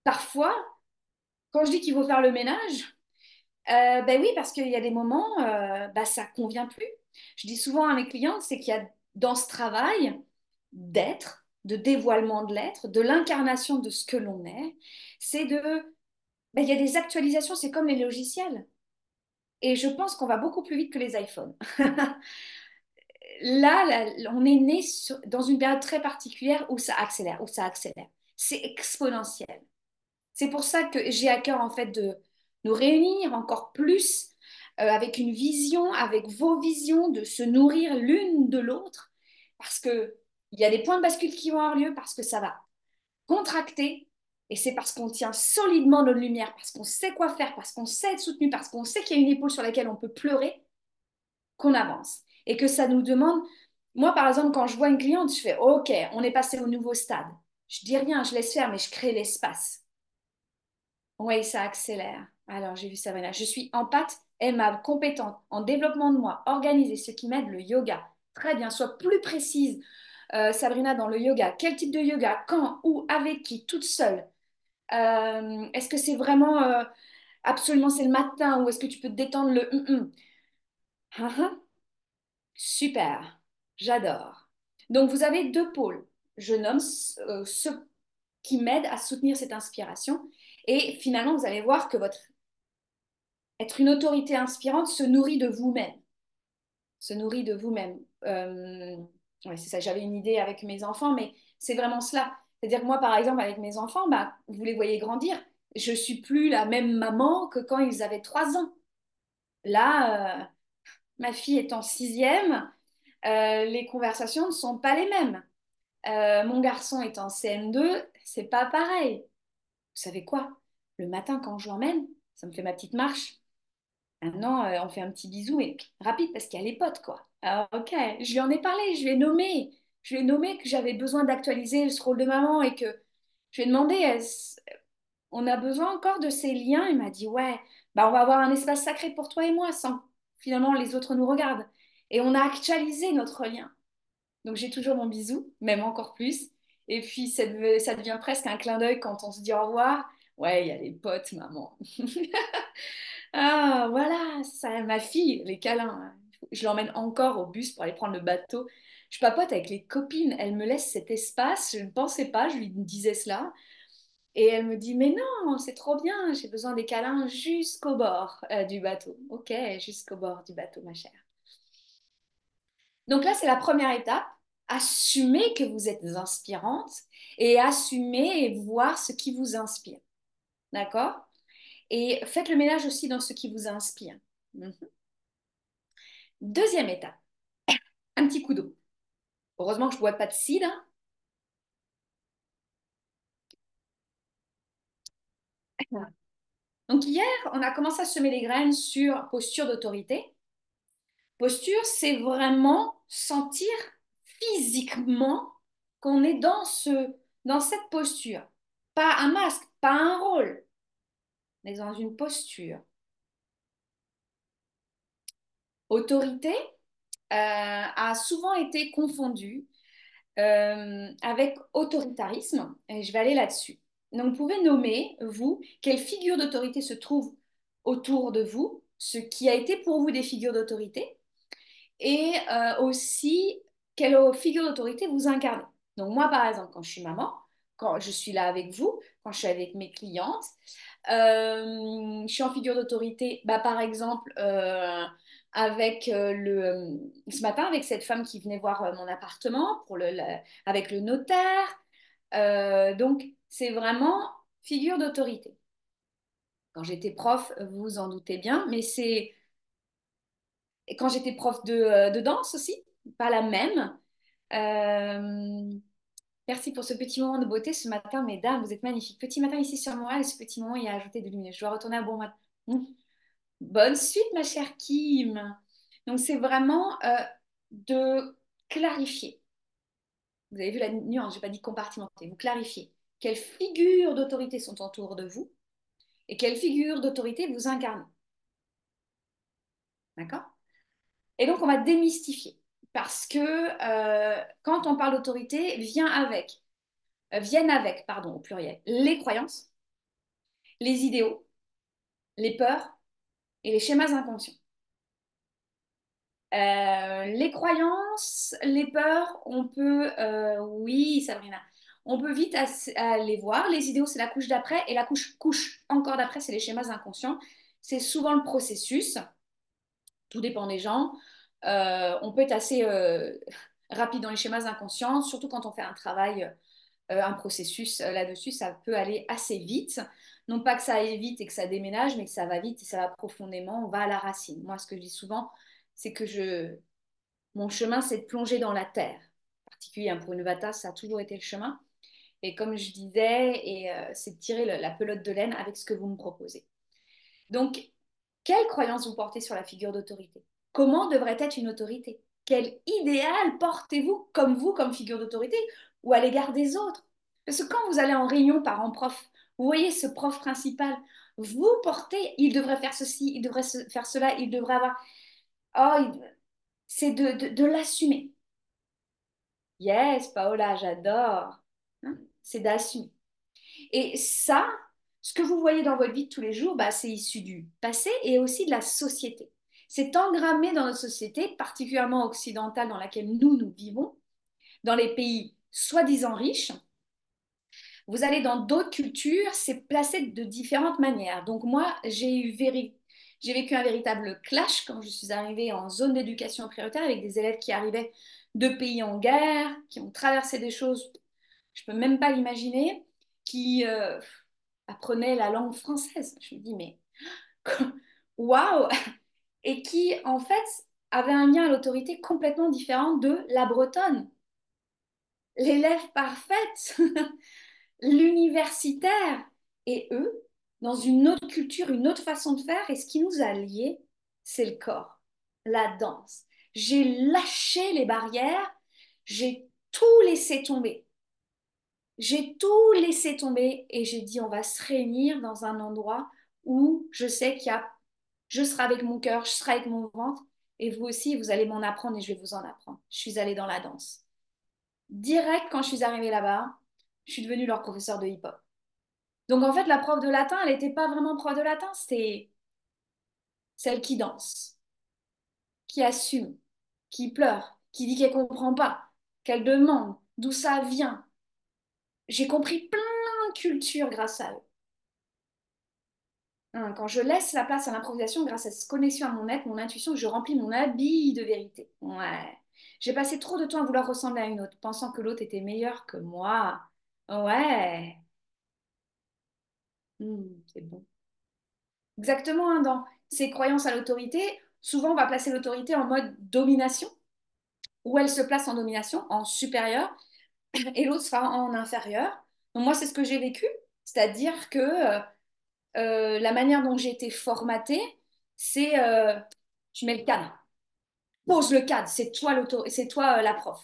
Parfois, quand je dis qu'il faut faire le ménage, euh, ben oui, parce qu'il y a des moments, euh, ben ça ne convient plus. Je dis souvent à mes clientes, c'est qu'il y a dans ce travail d'être, de dévoilement de l'être, de l'incarnation de ce que l'on est, c'est de... Ben, il y a des actualisations, c'est comme les logiciels. Et je pense qu'on va beaucoup plus vite que les iPhones. [laughs] là, on est né dans une période très particulière où ça accélère, où ça accélère. C'est exponentiel. C'est pour ça que j'ai à cœur en fait de nous réunir encore plus euh, avec une vision, avec vos visions, de se nourrir l'une de l'autre, parce qu'il y a des points de bascule qui vont avoir lieu, parce que ça va contracter, et c'est parce qu'on tient solidement notre lumière, parce qu'on sait quoi faire, parce qu'on sait être soutenu, parce qu'on sait qu'il y a une épaule sur laquelle on peut pleurer, qu'on avance. Et que ça nous demande, moi par exemple, quand je vois une cliente, je fais, OK, on est passé au nouveau stade. Je dis rien, je laisse faire, mais je crée l'espace. Oui, ça accélère. Alors, j'ai vu Sabrina. Je suis empathe, aimable, compétente, en développement de moi, organisée, ce qui m'aide le yoga. Très bien, sois plus précise, euh, Sabrina, dans le yoga. Quel type de yoga? Quand? Où? Avec qui? Toute seule euh, Est-ce que c'est vraiment euh, absolument c'est le matin ou est-ce que tu peux te détendre le hum, hum? Super, j'adore. Donc, vous avez deux pôles. Je nomme ceux qui m'aident à soutenir cette inspiration. Et finalement, vous allez voir que votre être une autorité inspirante se nourrit de vous-même. Se nourrit de vous-même. Euh, c'est ça, j'avais une idée avec mes enfants, mais c'est vraiment cela. C'est-à-dire que moi, par exemple, avec mes enfants, bah, vous les voyez grandir. Je suis plus la même maman que quand ils avaient trois ans. Là, euh, ma fille est en sixième, euh, les conversations ne sont pas les mêmes. mon garçon est en CM2, c'est pas pareil. Vous savez quoi? Le matin, quand je l'emmène, ça me fait ma petite marche. Maintenant, euh, on fait un petit bisou et rapide parce qu'il y a les potes, quoi. Ah, ok, je lui en ai parlé, je lui ai nommé. Je lui ai nommé que j'avais besoin d'actualiser ce rôle de maman et que je lui ai demandé on a besoin encore de ces liens? Il m'a dit ouais, bah on va avoir un espace sacré pour toi et moi sans finalement les autres nous regardent. Et on a actualisé notre lien. Donc j'ai toujours mon bisou, même encore plus. Et puis ça devient presque un clin d'œil quand on se dit au revoir. Ouais, il y a les potes, maman. [laughs] Ah, voilà, ça, ma fille, les câlins. Je l'emmène encore au bus pour aller prendre le bateau. Je papote avec les copines, elle me laisse cet espace. Je ne pensais pas, je lui disais cela. Et elle me dit, mais non, c'est trop bien, j'ai besoin des câlins jusqu'au bord euh, du bateau. Ok, jusqu'au bord du bateau, ma chère. Donc là, c'est la première étape. Assumez que vous êtes inspirante et assumez et voir ce qui vous inspire. D'accord? Et faites le ménage aussi dans ce qui vous inspire. Mhm. Deuxième étape, [coughs] un petit coup d'eau. Heureusement que je ne bois pas de cidre. Donc hier, on a commencé à semer les graines sur posture d'autorité. Posture, c'est vraiment sentir physiquement qu'on est dans, ce, dans cette posture. Pas un masque, pas un rôle, mais dans une posture. Autorité euh, a souvent été confondue euh, avec autoritarisme, et je vais aller là-dessus. Donc, vous pouvez nommer, vous, quelle figure d'autorité se trouve autour de vous, ce qui a été pour vous des figures d'autorité, et euh, aussi quelle figure d'autorité vous incarnez. Donc, moi, par exemple, quand je suis maman, quand je suis là avec vous, quand je suis avec mes clientes, je suis en figure d'autorité, bah, par exemple, euh, avec euh, le, ce matin, avec cette femme qui venait voir euh, mon appartement, pour le, avec le notaire. Euh, donc, c'est vraiment figure d'autorité. Quand j'étais prof, vous en doutez bien, mais c'est... Et quand j'étais prof de, euh, de danse aussi, pas la même. Euh, Merci pour ce petit moment de beauté ce matin, mesdames. Vous êtes magnifiques. Petit matin ici sur moi et ce petit moment il a ajouté de lumière. Je dois retourner à bon matin. Mmh. Bonne suite, ma chère Kim. Donc, c'est vraiment euh, de clarifier. Vous avez vu la nuance, je n'ai pas dit compartimenter. Vous clarifiez quelles figures d'autorité sont autour de vous et quelles figures d'autorité vous incarnez? D'accord? Et donc, on va démystifier. Parce que euh, quand on parle d'autorité, vient avec, euh, viennent avec, pardon, au pluriel, les croyances, les idéaux, les peurs et les schémas inconscients. Euh, les croyances, les peurs, on peut, oui, Sabrina, on peut vite as- aller voir. Les idéaux, c'est la couche d'après, et la couche, couche encore d'après, c'est les schémas inconscients. C'est souvent le processus. Tout dépend des gens. Euh, on peut être assez euh, rapide dans les schémas inconscients, surtout quand on fait un travail, euh, un processus là-dessus, ça peut aller assez vite. Non pas que ça aille vite et que ça déménage, mais que ça va vite et ça va profondément, on va à la racine. Moi, ce que je dis souvent, c'est que mon chemin, c'est de plonger dans la terre. En particulier hein, pour une vata, ça a toujours été le chemin. Et comme je disais, c'est de tirer la pelote de laine avec ce que vous me proposez. Donc, quelle croyance vous portez sur la figure d'autorité? Comment devrait être une autorité? Quel idéal portez-vous comme vous, comme figure d'autorité, ou à l'égard des autres? Parce que quand vous allez en réunion parents-prof, vous voyez ce prof principal, vous portez, il devrait faire ceci, il devrait faire cela, il devrait avoir... Oh, c'est de, de, de l'assumer. Yes, Paola, j'adore. Hein c'est d'assumer. Et ça, ce que vous voyez dans votre vie de tous les jours, bah, c'est issu du passé et aussi de la société. C'est engrammé dans notre société, particulièrement occidentale dans laquelle nous, nous vivons, dans les pays soi-disant riches. Vous allez dans d'autres cultures, c'est placé de différentes manières. Donc moi, j'ai eu vécu un véritable clash quand je suis arrivée en zone d'éducation prioritaire avec des élèves qui arrivaient de pays en guerre, qui ont traversé des choses, je ne peux même pas l'imaginer, qui euh, apprenaient la langue française. Je me dis, mais [gasps] waouh! Et qui, en fait, avaient un lien à l'autorité complètement différent de la bretonne. L'élève parfaite [laughs] l'universitaire et eux, dans une autre culture, une autre façon de faire. Et ce qui nous a liés, c'est le corps, la danse. J'ai lâché les barrières, j'ai tout laissé tomber. J'ai tout laissé tomber et j'ai dit on va se réunir dans un endroit où je sais qu'il y a, je serai avec mon cœur, je serai avec mon ventre et vous aussi, vous allez m'en apprendre et je vais vous en apprendre. Je suis allée dans la danse. direct quand je suis arrivée là-bas, je suis devenue leur professeur de hip-hop. Donc en fait, la prof de latin, elle n'était pas vraiment prof de latin, c'était celle qui danse, qui assume, qui pleure, qui dit qu'elle comprend pas, qu'elle demande d'où ça vient. J'ai compris plein de cultures grâce à eux. Hein, quand je laisse la place à l'improvisation grâce à cette connexion à mon être, mon intuition, je remplis mon habit de vérité. Ouais. J'ai passé trop de temps à vouloir ressembler à une autre, pensant que l'autre était meilleure que moi. Ouais. Hmm, c'est bon. Exactement, hein, dans ces croyances à l'autorité, souvent on va placer l'autorité en mode domination, où elle se place en domination, en supérieur, et l'autre sera en inférieur. Donc moi, c'est ce que j'ai vécu, c'est-à-dire que euh, la manière dont j'ai été formatée, c'est euh, tu mets le cadre, pose le cadre, c'est toi c'est toi euh, la prof.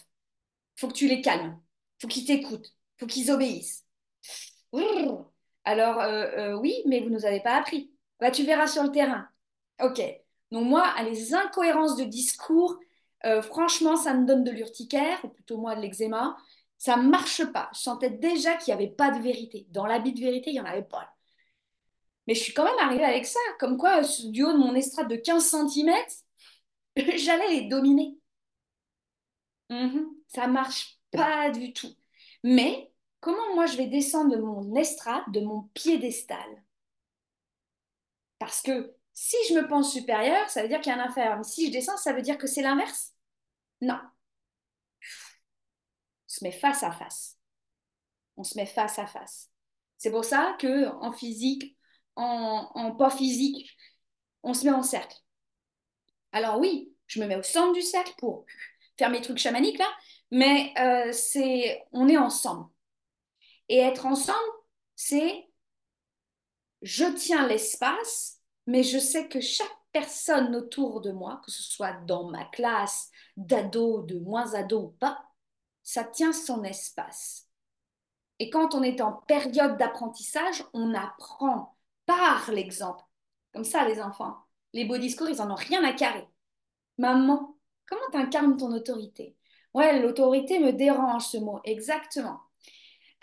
Faut que tu les calmes, faut qu'ils t'écoutent, faut qu'ils obéissent. Alors oui, mais vous nous avez pas appris. Bah tu verras sur le terrain. Ok. Donc moi, les incohérences de discours, franchement, ça me donne de l'urticaire, ou plutôt moi de l'eczéma. Ça marche pas. Je sentais déjà qu'il n'y avait pas de vérité. Dans l'habit de vérité, il n'y en avait pas. Mais je suis quand même arrivée avec ça, comme quoi, du haut de mon estrade de 15 cm, [laughs] j'allais les dominer. Mhm, ça marche pas du tout. Mais comment moi je vais descendre de mon estrade, de mon piédestal? Parce que si je me pense supérieure, ça veut dire qu'il y a un inférieur. Mais si je descends, ça veut dire que c'est l'inverse? Non. On se met face à face. On se met face à face. C'est pour ça que en physique, en, pas physique, on se met en cercle. Alors oui, je me mets au centre du cercle pour faire mes trucs chamaniques là, mais euh, c'est on est ensemble. Et être ensemble, c'est je tiens l'espace, mais je sais que chaque personne autour de moi, que ce soit dans ma classe, d'ado, de moins ado ou pas, ça tient son espace. Et quand on est en période d'apprentissage, on apprend par l'exemple. Comme ça, les enfants. Les beaux discours, ils en ont rien à carrer. Maman, comment tu incarnes ton autorité? Ouais, l'autorité me dérange ce mot, exactement.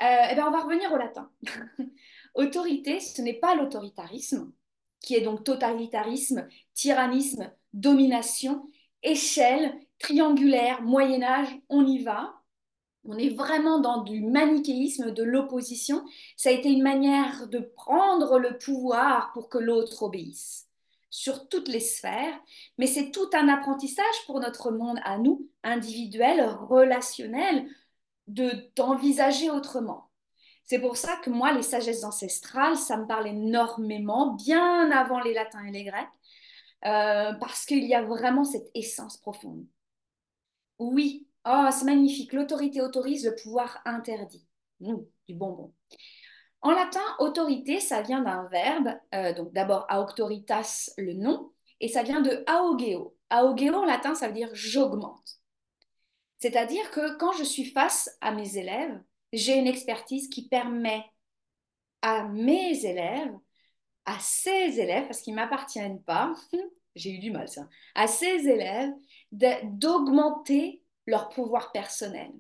Euh, eh bien, on va revenir au latin. [laughs] autorité, ce n'est pas l'autoritarisme, qui est donc totalitarisme, tyrannisme, domination, échelle, triangulaire, Moyen Âge, on y va. On est vraiment dans du manichéisme, de l'opposition. Ça a été une manière de prendre le pouvoir pour que l'autre obéisse sur toutes les sphères, mais c'est tout un apprentissage pour notre monde à nous, individuel, relationnel, de d'envisager autrement. C'est pour ça que moi, les sagesses ancestrales, ça me parle énormément, bien avant les latins et les grecs, euh, parce qu'il y a vraiment cette essence profonde. Oui, Oh, c'est magnifique. L'autorité autorise, le pouvoir interdit. Mmh, du bonbon. En latin, autorité, ça vient d'un verbe, euh, donc d'abord auctoritas, le nom, et ça vient de augeo. Augeo en latin, ça veut dire j'augmente. C'est-à-dire que quand je suis face à mes élèves, j'ai une expertise qui permet à mes élèves, à ces élèves, parce qu'ils ne m'appartiennent pas, [laughs] j'ai eu du mal ça, à ces élèves d'augmenter leur pouvoir personnel.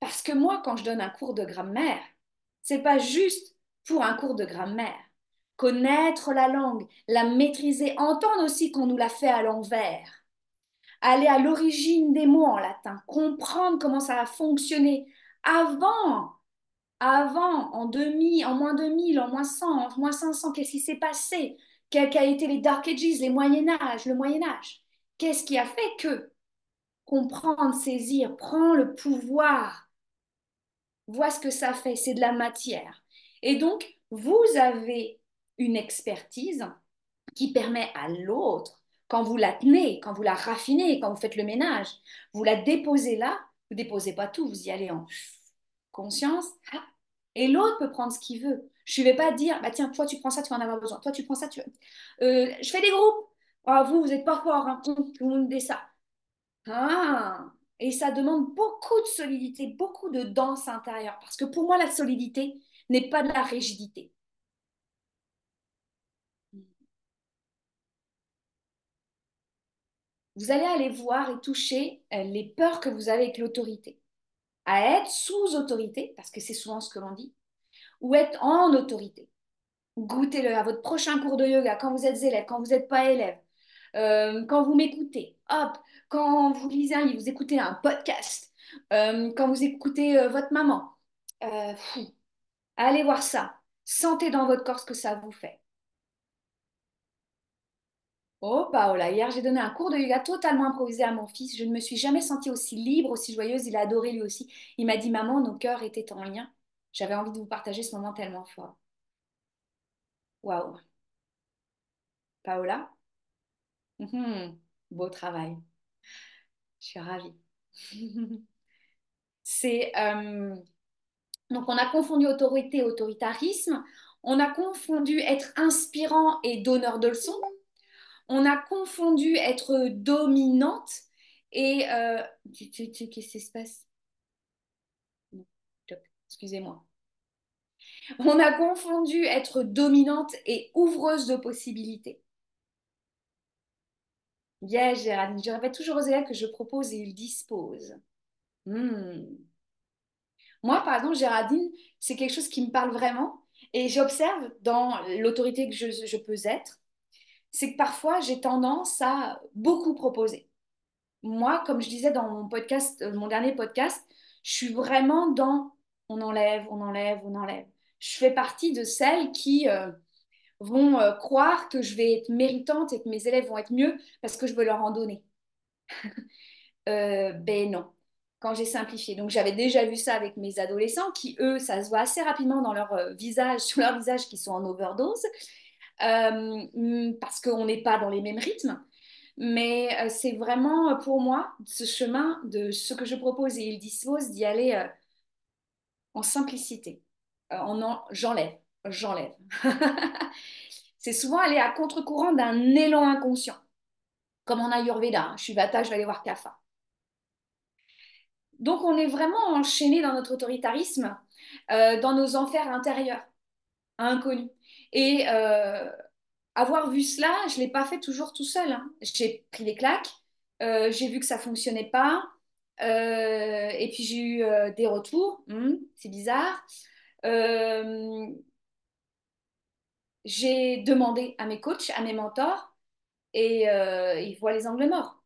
Parce que moi, quand je donne un cours de grammaire, c'est pas juste pour un cours de grammaire. Connaître la langue, la maîtriser, entendre aussi qu'on nous l'a fait à l'envers. Aller à l'origine des mots en latin, comprendre comment ça a fonctionné avant, avant, en 2000, en moins 2000, en moins 100, en moins 500, qu'est-ce qui s'est passé? Quels ont été les Dark Ages, les Moyen Âge, le Moyen Âge? Qu'est-ce qui a fait que comprendre, saisir, prends le pouvoir. Vois ce que ça fait, c'est de la matière. Et donc, vous avez une expertise qui permet à l'autre, quand vous la tenez, quand vous la raffinez, quand vous faites le ménage, vous la déposez là, vous déposez pas tout, vous y allez en conscience, et l'autre peut prendre ce qu'il veut. Je ne vais pas dire, bah tiens, toi tu prends ça, tu vas en avoir besoin, toi tu prends ça, tu euh, je fais des groupes. Ah, vous, vous n'êtes pas fort, hein. vous me dites ça. Ah, et ça demande beaucoup de solidité, beaucoup de danse intérieure. Parce que pour moi, la solidité n'est pas de la rigidité. Vous allez aller voir et toucher euh, les peurs que vous avez avec l'autorité. à être sous autorité, parce que c'est souvent ce que l'on dit, ou être en autorité. Goûtez-le à votre prochain cours de yoga, quand vous êtes élève, quand vous n'êtes pas élève, euh, quand vous m'écoutez, hop, quand vous lisez un livre, vous écoutez un podcast, euh, quand vous écoutez euh, votre maman. allez voir ça. Sentez dans votre corps ce que ça vous fait. Oh, Paola, hier j'ai donné un cours de yoga totalement improvisé à mon fils. Je ne me suis jamais sentie aussi libre, aussi joyeuse. Il a adoré lui aussi. Il m'a dit, maman, nos cœurs étaient en lien. J'avais envie de vous partager ce moment tellement fort. Waouh. Paola? Mhm. Beau travail. Je suis ravie. [laughs] C'est euh, donc on a confondu autorité et autoritarisme. On a confondu être inspirant et donneur de leçons. On a confondu être dominante et euh, qu'est-ce qui se passe? Excusez-moi. On a confondu être dominante et ouvreuse de possibilités. Yes, Géraldine, je répète toujours aux élèves que je propose et ils disposent. Hmm. Moi, par exemple, Géraldine, c'est quelque chose qui me parle vraiment et j'observe dans l'autorité que je, peux être, c'est que parfois j'ai tendance à beaucoup proposer. Moi, comme je disais dans mon podcast, euh, mon dernier podcast, je suis vraiment dans on enlève, on enlève, on enlève. Je fais partie de celles qui euh, vont euh, croire que je vais être méritante et que mes élèves vont être mieux parce que je veux leur en donner. [laughs] ben non quand j'ai simplifié. Donc j'avais déjà vu ça avec mes adolescents qui, eux, ça se voit assez rapidement dans leur euh, visage, [laughs] sur leur visage qui sont en overdose, euh, parce qu'on n'est pas dans les mêmes rythmes. Mais euh, c'est vraiment pour moi ce chemin de ce que je propose et il dispose d'y aller en simplicité. en j'enlève, j'enlève. [laughs] c'est souvent aller à contre-courant d'un élan inconscient. Comme en Ayurveda, hein. je suis Vata, je vais aller voir Kapha. Donc on est vraiment enchaîné dans notre autoritarisme, euh, dans nos enfers intérieurs, inconnus. Et euh, avoir vu cela, je ne l'ai pas fait toujours tout seul. Hein. J'ai pris des claques, euh, j'ai vu que ça ne fonctionnait pas, et puis j'ai eu des retours, hmm, c'est bizarre. J'ai demandé à mes coachs, à mes mentors, et ils voient les angles morts.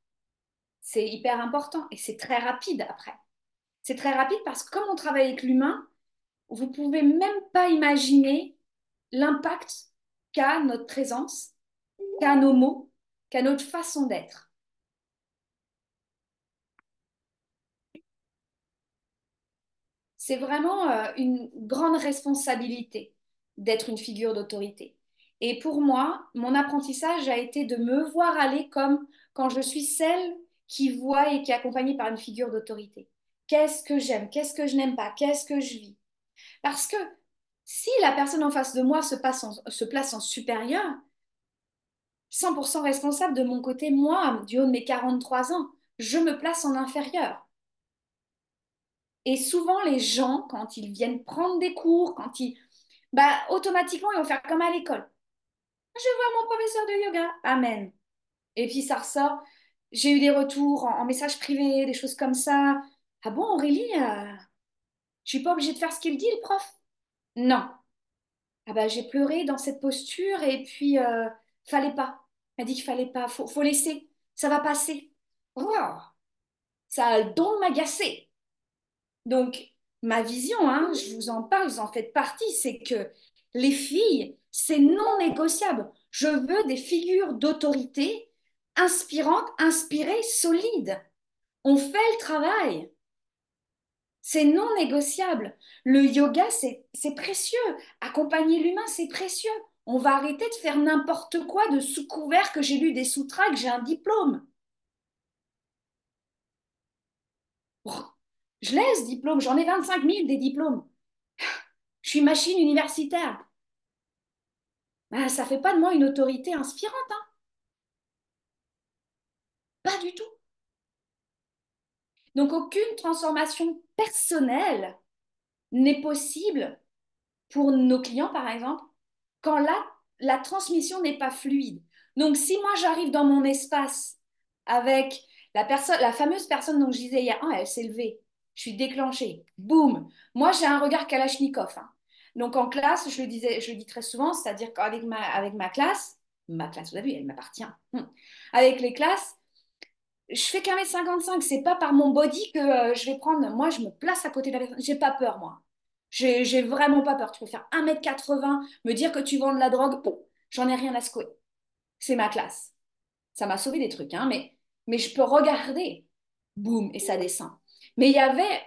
C'est hyper important et c'est très rapide après. C'est très rapide parce que comme on travaille avec l'humain, vous ne pouvez même pas imaginer l'impact qu'a notre présence, qu'a nos mots, qu'a notre façon d'être. C'est vraiment euh, une grande responsabilité d'être une figure d'autorité. Et pour moi, mon apprentissage a été de me voir aller comme quand je suis celle qui voit et qui est accompagnée par une figure d'autorité. Qu'est-ce que j'aime? Qu'est-ce que je n'aime pas? Qu'est-ce que je vis? Parce que si la personne en face de moi se, se place en supérieur, 100% responsable de mon côté, moi, du haut de mes 43 ans, je me place en inférieur. Et souvent, les gens, quand ils viennent prendre des cours, quand ils... Bah, automatiquement, ils vont faire comme à l'école. Je vais voir mon professeur de yoga. Amen. Et puis ça ressort. J'ai eu des retours en, message privé, des choses comme ça. Ah bon, Aurélie, euh, je suis pas obligée de faire ce qu'il dit, le prof? Non. Ah bah, j'ai pleuré dans cette posture et puis euh, fallait pas. Elle dit qu'il fallait pas, faut, faut laisser, ça va passer. Ça a le don de m'agacer. Donc, ma vision, hein, je vous en parle, vous en faites partie, c'est que les filles, c'est non négociable. Je veux des figures d'autorité inspirantes, inspirées, solides. On fait le travail. C'est non négociable. Le yoga, c'est précieux. Accompagner l'humain, c'est précieux. On va arrêter de faire n'importe quoi de sous couvert que j'ai lu des sutras, que j'ai un diplôme. Je laisse diplôme, j'en ai 25 000 des diplômes. Je suis machine universitaire. Ben, ça fait pas de moi une autorité inspirante. Hein. Pas du tout. Donc aucune transformation personnelle n'est possible pour nos clients, par exemple, quand la, la transmission n'est pas fluide. Donc si moi j'arrive dans mon espace avec la, personne, la fameuse personne dont je disais hier, oh, elle s'est levée. Je suis déclenchée. Boum. Moi, j'ai un regard Kalachnikov. hein. Donc en classe, je le disais, je le dis très souvent, c'est-à-dire qu'avec ma, avec ma classe, ma classe, vous avez vu, elle m'appartient. Hum. Avec les classes, je fais qu'un mètre cinquante-cinq. C'est pas par mon body que euh, je vais prendre. Moi, je me place à côté de la personne. J'ai pas peur, moi. J'ai j'ai vraiment pas peur. Tu peux faire un mètre quatre-vingts, me dire que tu vends de la drogue. Bon, j'en ai rien à secouer. C'est ma classe. Ça m'a sauvé des trucs, hein, mais, mais je peux regarder. Boum, et ça descend. Mais il y avait,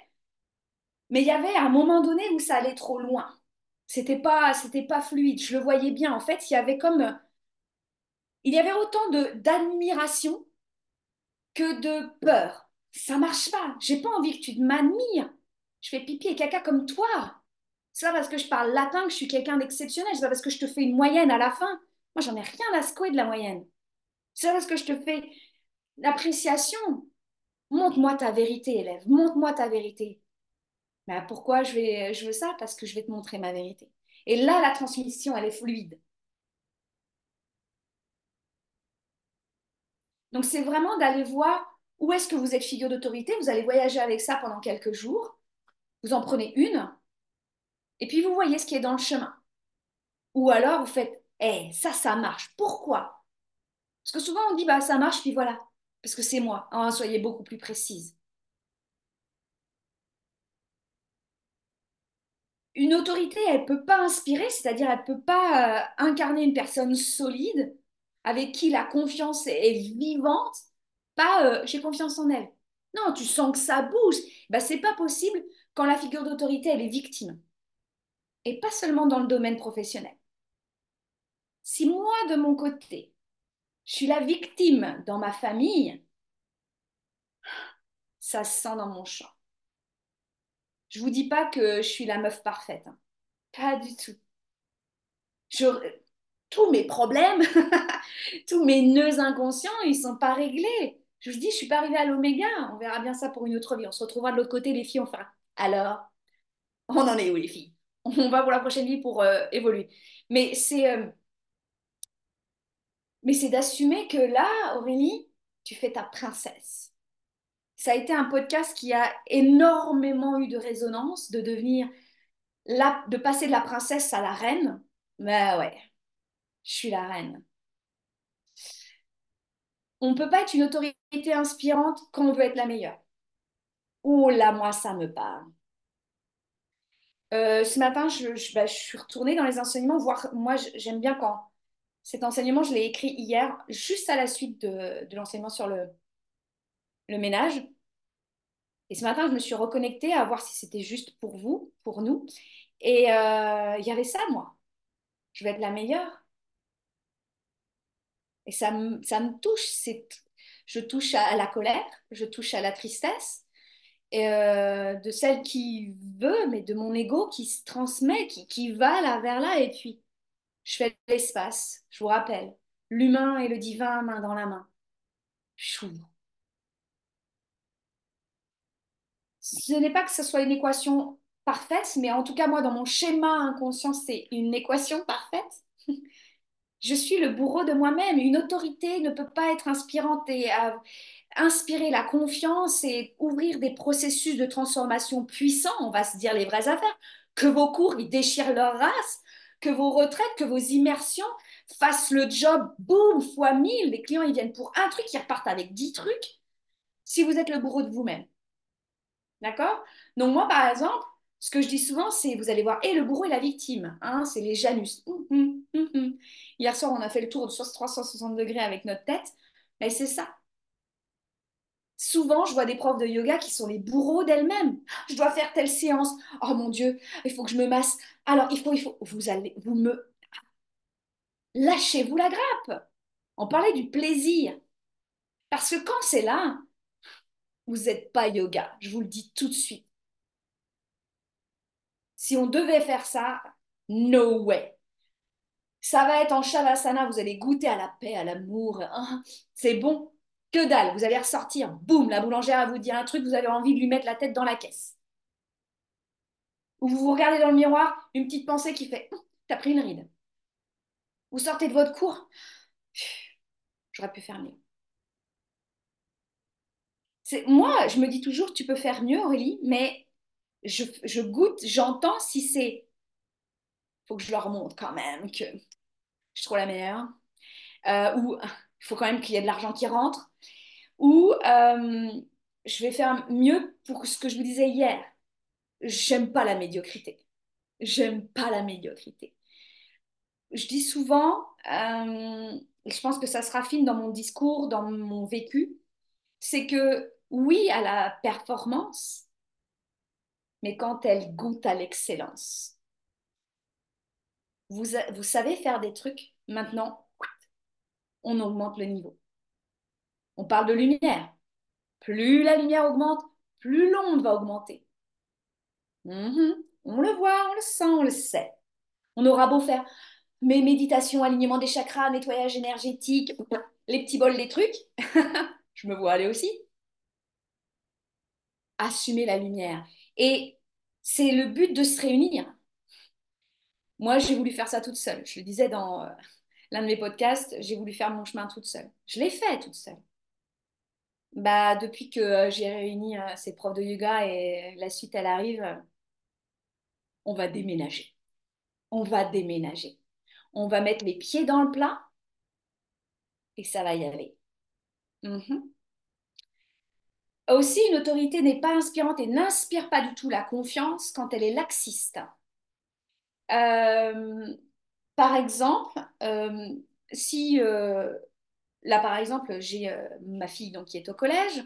mais il y avait un moment donné où ça allait trop loin. C'était pas, c'était pas fluide. Je le voyais bien. En fait, il y avait comme, il y avait autant de d'admiration que de peur. Ça marche pas. J'ai pas envie que tu m'admires. Je fais pipi et caca comme toi. C'est pas parce que je parle latin que je suis quelqu'un d'exceptionnel. C'est pas parce que je te fais une moyenne à la fin. Moi, j'en ai rien à secouer de la moyenne. C'est pas parce que je te fais l'appréciation. Montre-moi ta vérité, élève. Montre-moi ta vérité. Mais pourquoi je, vais, je veux ça? Parce que je vais te montrer ma vérité. Et là, la transmission, elle est fluide. Donc, c'est vraiment d'aller voir où est-ce que vous êtes figure d'autorité. Vous allez voyager avec ça pendant quelques jours. Vous en prenez une. Et puis, vous voyez ce qui est dans le chemin. Ou alors, vous faites, eh, ça, ça marche. Pourquoi? Parce que souvent, on dit, bah, ça marche, puis voilà. Parce que c'est moi. Oh, soyez beaucoup plus précise. Une autorité, elle ne peut pas inspirer, c'est-à-dire elle ne peut pas euh, incarner une personne solide avec qui la confiance est vivante, pas euh, j'ai confiance en elle. Non, tu sens que ça bouge. Ben, c'est pas possible quand la figure d'autorité, elle est victime. Et pas seulement dans le domaine professionnel. Si moi, de mon côté, je suis la victime dans ma famille, ça se sent dans mon champ. Je vous dis pas que je suis la meuf parfaite. hein. Pas du tout. Tous mes problèmes, [laughs] tous mes nœuds inconscients, ils sont pas réglés. Je vous dis, je suis pas arrivée à l'oméga. On verra bien ça pour une autre vie. On se retrouvera de l'autre côté, les filles. On fera. Alors, on en est où, les filles? On va pour la prochaine vie pour euh, évoluer. Mais c'est, euh, mais c'est d'assumer que là, Aurélie, tu fais ta princesse. Ça a été un podcast qui a énormément eu de résonance, de devenir de passer de la princesse à la reine. Mais ouais, je suis la reine. On ne peut pas être une autorité inspirante quand on veut être la meilleure. Oh là, moi, ça me parle. Euh, ce matin, je, je, bah, je suis retournée dans les enseignements, voir, moi, j'aime bien quand cet enseignement, je l'ai écrit hier, juste à la suite de, l'enseignement sur le, ménage. Et ce matin, je me suis reconnectée à voir si c'était juste pour vous, pour nous. Et euh, il y avait ça, moi. Je vais être la meilleure. Et ça me, ça me touche. Je touche à, la colère, je touche à la tristesse, euh, de celle qui veut, mais de mon ego qui se transmet, qui, qui va là vers là. Et puis, je fais l'espace. Je vous rappelle, l'humain et le divin main dans la main. J'ouvre. Ce n'est pas que ce soit une équation parfaite, mais en tout cas, moi, dans mon schéma inconscient, c'est une équation parfaite. [laughs] Je suis le bourreau de moi-même. Une autorité ne peut pas être inspirante et euh, inspirer la confiance et ouvrir des processus de transformation puissants. On va se dire les vraies affaires. Que vos cours, ils déchirent leur race, que vos retraites, que vos immersions fassent le job, boum, fois mille. Les clients, ils viennent pour un truc, ils repartent avec dix trucs. Si vous êtes le bourreau de vous-même. D'accord? Donc moi, par exemple, ce que je dis souvent, c'est, vous allez voir, et le bourreau et la victime, hein, c'est les Janus. Hum, hum, hum. Hier soir, on a fait le tour de 360 degrés avec notre tête, mais c'est ça. Souvent, je vois des profs de yoga qui sont les bourreaux d'elles-mêmes. Je dois faire telle séance. Oh mon Dieu, il faut que je me masse. Alors, il faut, il faut. Vous allez, vous me. Lâchez-vous la grappe. On parlait du plaisir. Parce que quand c'est là, vous n'êtes pas yoga. Je vous le dis tout de suite. Si on devait faire ça, no way. Ça va être en Shavasana, vous allez goûter à la paix, à l'amour. Ah, c'est bon. Que dalle, vous allez ressortir, boum, la boulangère va vous dire un truc, vous avez envie de lui mettre la tête dans la caisse. Ou vous vous regardez dans le miroir, une petite pensée qui fait, t'as pris une ride. Vous sortez de votre cours, j'aurais pu faire mieux. Moi, je me dis toujours, tu peux faire mieux, Aurélie, mais je, goûte, j'entends si c'est... faut que je leur montre quand même que je suis la meilleure. Euh, ou il faut quand même qu'il y ait de l'argent qui rentre. Ou euh, je vais faire mieux pour ce que je vous disais hier. J'aime pas la médiocrité. J'aime pas la médiocrité. Je dis souvent, euh, et je pense que ça se raffine dans mon discours, dans mon vécu, c'est que oui à la performance, mais quand elle goûte à l'excellence. Vous, vous savez faire des trucs, maintenant, on augmente le niveau. On parle de lumière. Plus la lumière augmente, plus l'onde va augmenter. Mhm. On le voit, on le sent, on le sait. On aura beau faire mes méditations, alignement des chakras, nettoyage énergétique, les petits bols des trucs. [laughs] Je me vois aller aussi. Assumer la lumière. Et c'est le but de se réunir. Moi, j'ai voulu faire ça toute seule. Je le disais dans euh, l'un de mes podcasts, j'ai voulu faire mon chemin toute seule. Je l'ai fait toute seule. Bah, depuis que euh, j'ai réuni euh, ces profs de yoga et la suite, elle arrive, on va déménager. On va déménager. On va mettre les pieds dans le plat et ça va y aller. Mhm. Aussi, une autorité n'est pas inspirante et n'inspire pas du tout la confiance quand elle est laxiste. Euh, par exemple, euh, si euh, là, par exemple, j'ai ma fille donc, qui est au collège,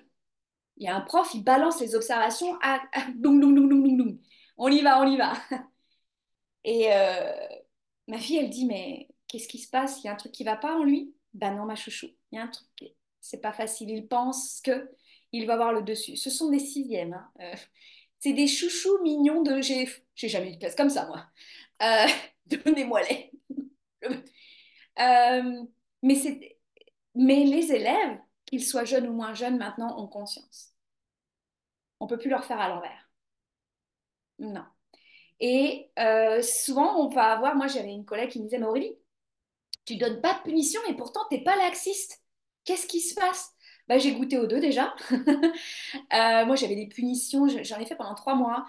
il y a un prof, il balance les observations à, on y va, on y va. [laughs] Et ma fille, elle dit, mais qu'est-ce qui se passe? Il y a un truc qui va pas en lui? Ben non, ma chouchou, il y a un truc, c'est pas facile. Il pense que il va avoir le dessus. Ce sont des sixièmes. Hein. Euh, [laughs] c'est des chouchous mignons de... J'ai, jamais eu de classe comme ça, moi. Euh, [laughs] Donnez-moi-les. [laughs] euh, mais, c'est... mais les élèves, qu'ils soient jeunes ou moins jeunes, maintenant ont conscience. On peut plus leur faire à l'envers. Non. Et euh, souvent, on va avoir... Moi, j'avais une collègue qui me disait, mais Aurélie, tu donnes pas de punition et pourtant, tu n'es pas laxiste. Qu'est-ce qui se passe? Bah, j'ai goûté aux deux déjà. [laughs] Euh, moi, j'avais des punitions, j'en ai fait pendant trois mois,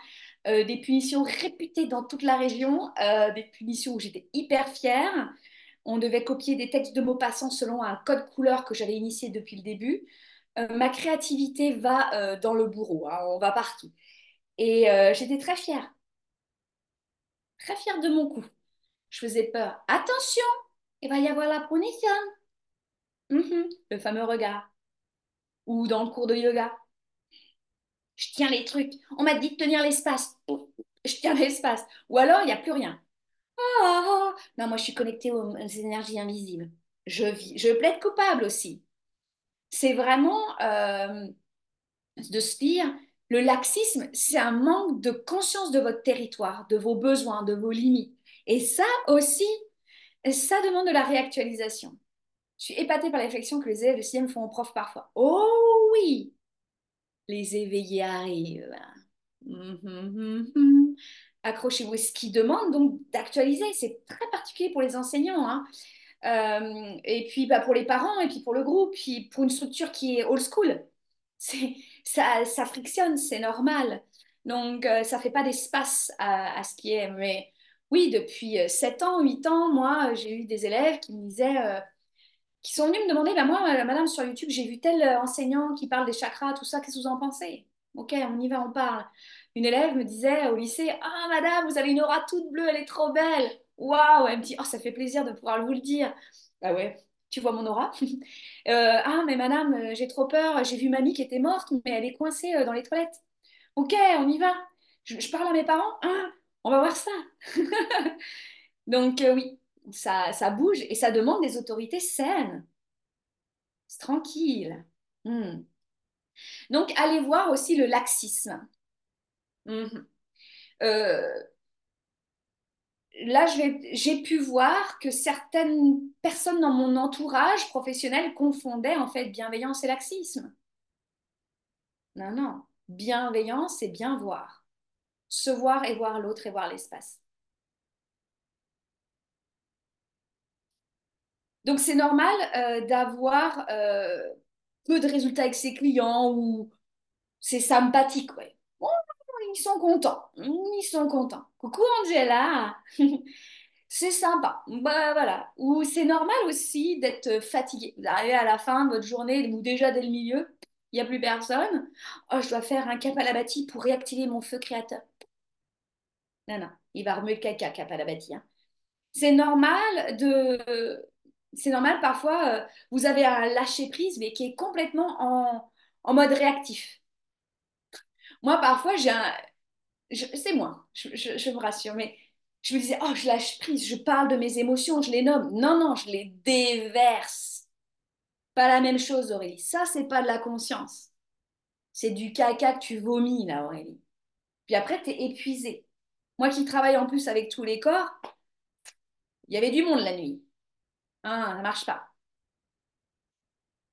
euh, des punitions réputées dans toute la région, euh, des punitions où j'étais hyper fière. On devait copier des textes de mots passants selon un code couleur que j'avais initié depuis le début. ma créativité va dans le bourreau, hein, on va partout. Et j'étais très fière, très fière de mon coup. Je faisais peur. Attention, il va y avoir la punition. Mhm, le fameux regard ou dans le cours de yoga. Je tiens les trucs. On m'a dit de tenir l'espace. Je tiens l'espace. Ou alors, il n'y a plus rien. Ah, non, moi, je suis connectée aux, énergies invisibles. Je, vis, je plaide coupable aussi. C'est vraiment euh, de se dire, le laxisme, c'est un manque de conscience de votre territoire, de vos besoins, de vos limites. Et ça aussi, ça demande de la réactualisation. Je suis épatée par l'efflexion que les élèves de 6 font aux profs parfois. Oh oui Les éveillés arrivent. Hum, Accrochez-vous. Ce qui demande donc d'actualiser, c'est très particulier pour les enseignants. Hein. Euh, et puis bah, pour les parents, et puis pour le groupe, puis pour une structure qui est old school. Ça, ça frictionne, c'est normal. Donc, euh, ça ne fait pas d'espace à, ce qui est. Mais oui, depuis 7 euh, ans, 8 ans, moi, j'ai eu des élèves qui me disaient qui sont venus me demander, bah moi, euh, madame, sur YouTube, j'ai vu tel euh, enseignant qui parle des chakras, tout ça, qu'est-ce que vous en pensez? Ok, on y va, on parle. Une élève me disait au lycée, ah madame, vous avez une aura toute bleue, elle est trop belle. Waouh, elle me dit, oh, ça fait plaisir de pouvoir vous le dire. Bah ouais, tu vois mon aura. [laughs] Euh, ah, mais madame, j'ai trop peur, j'ai vu mamie qui était morte, mais elle est coincée dans les toilettes. Ok, on y va. Je, parle à mes parents, ah, on va voir ça. [laughs] Donc oui, ça, bouge et ça demande des autorités saines. C'est tranquille. Hmm. Donc, allez voir aussi le laxisme. Mhm. Euh, là, j'ai pu voir que certaines personnes dans mon entourage professionnel confondaient en fait bienveillance et laxisme. Non, non. Bienveillance, c'est bien voir. Se voir et voir l'autre et voir l'espace. Donc, c'est normal euh, d'avoir euh, peu de résultats avec ses clients ou c'est sympathique, ouais. Oh, ils sont contents, ils sont contents. Coucou Angela, [laughs] c'est sympa. Bah, voilà. Ou c'est normal aussi d'être fatigué. Vous arrivez à la fin de votre journée ou déjà dès le milieu, il n'y a plus personne. Oh, je dois faire un cap à la bâtie pour réactiver mon feu créateur. Non, non, il va remuer le caca, cap à la bâtie. Hein. C'est normal de. C'est normal, parfois, euh, vous avez un lâcher-prise, mais qui est complètement en, mode réactif. Moi, parfois, j'ai un. C'est moi, je me rassure, mais je me disais, oh, je lâche prise, je parle de mes émotions, je les nomme. Non, non, je les déverse. Pas la même chose, Aurélie. Ça, c'est pas de la conscience. C'est du caca que tu vomis, là, Aurélie. Puis après, tu es épuisé. Moi qui travaille en plus avec tous les corps, il y avait du monde la nuit. Ah, ça marche pas.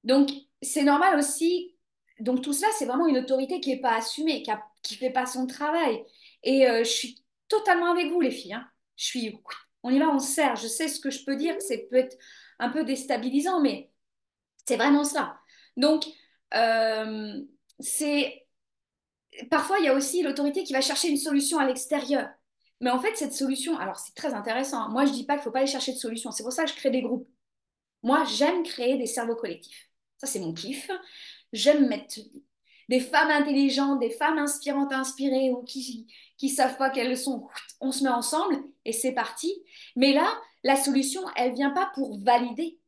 Donc, c'est normal aussi. Donc, tout cela, c'est vraiment une autorité qui n'est pas assumée, qui ne fait pas son travail. Et euh, je suis totalement avec vous, les filles. Hein. Je suis. On y va, on sert. Je sais ce que je peux dire, c'est peut-être un peu déstabilisant, mais c'est vraiment ça. Donc, euh, c'est. Parfois, il y a aussi l'autorité qui va chercher une solution à l'extérieur. Mais en fait, cette solution, alors c'est très intéressant. Hein. Moi, je ne dis pas qu'il ne faut pas aller chercher de solution. C'est pour ça que je crée des groupes. Moi, j'aime créer des cerveaux collectifs. Ça, c'est mon kiff. J'aime mettre des femmes intelligentes, des femmes inspirantes, inspirées ou qui qui savent pas quelles sont. On se met ensemble et c'est parti. Mais là, la solution, elle vient pas pour valider,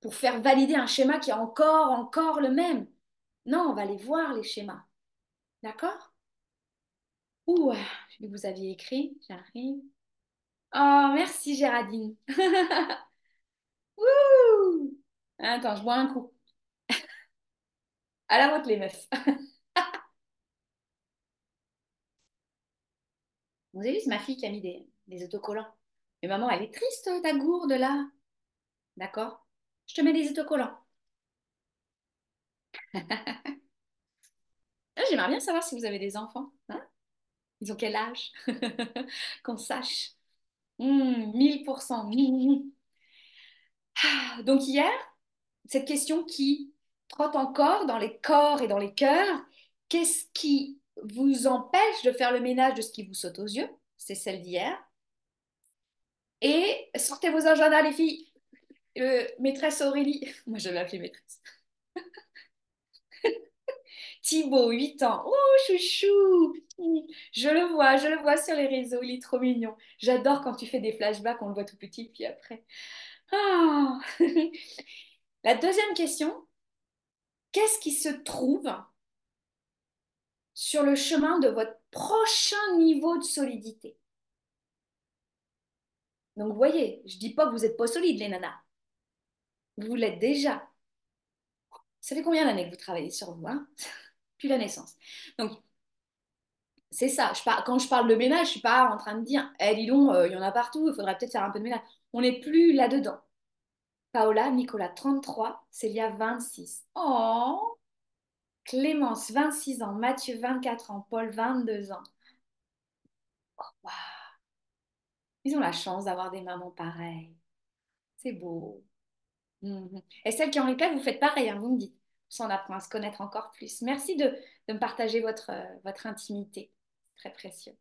pour faire valider un schéma qui est encore, encore le même. Non, on va aller voir les schémas. D'accord? Ouh, vous aviez écrit, j'arrive. Oh, merci Géraldine. [laughs] Attends, je bois un coup. [laughs] À la vôtre les meufs. [laughs] Vous avez vu, c'est ma fille qui a mis des, autocollants. Mais maman, elle est triste, ta gourde là. D'accord? Je te mets des autocollants. Ah, j'aimerais bien savoir si vous avez des enfants. Hein? Ils ont quel âge? [laughs] Qu'on sache. Mmh, 1000%. Mmh. Ah, donc hier, cette question qui trotte encore dans les corps et dans les cœurs, qu'est-ce qui vous empêche de faire le ménage de ce qui vous saute aux yeux? C'est celle d'hier. Et sortez vos agendas, les filles. Euh, maîtresse Aurélie, [laughs] moi je vais appeler maîtresse. Thibaut, 8 ans. Oh, chouchou Je le vois, je le vois sur les réseaux, il est trop mignon. J'adore quand tu fais des flashbacks, on le voit tout petit, puis après. Ah [laughs] La deuxième question, qu'est-ce qui se trouve sur le chemin de votre prochain niveau de solidité? Donc, voyez, je ne dis pas que vous n'êtes pas solide, les nanas. Vous l'êtes déjà. Ça fait combien d'années que vous travaillez sur vous hein? Puis la naissance. Donc, c'est ça. Quand je parle de ménage, je suis pas en train de dire Eh, dis donc, euh, il y en a partout, il faudrait peut-être faire un peu de ménage. On n'est plus là-dedans. Paola, Nicolas, 33, Célia, 26. Oh Clémence, 26 ans, Mathieu, 24 ans, Paul, 22 ans. Oh, Ils ont la chance d'avoir des mamans pareilles. C'est beau. Mhm. Et celles qui en replay, vous faites pareil, hein, vous me dites. On apprend à se connaître encore plus. Merci de, me partager votre, euh, votre intimité. Très précieux.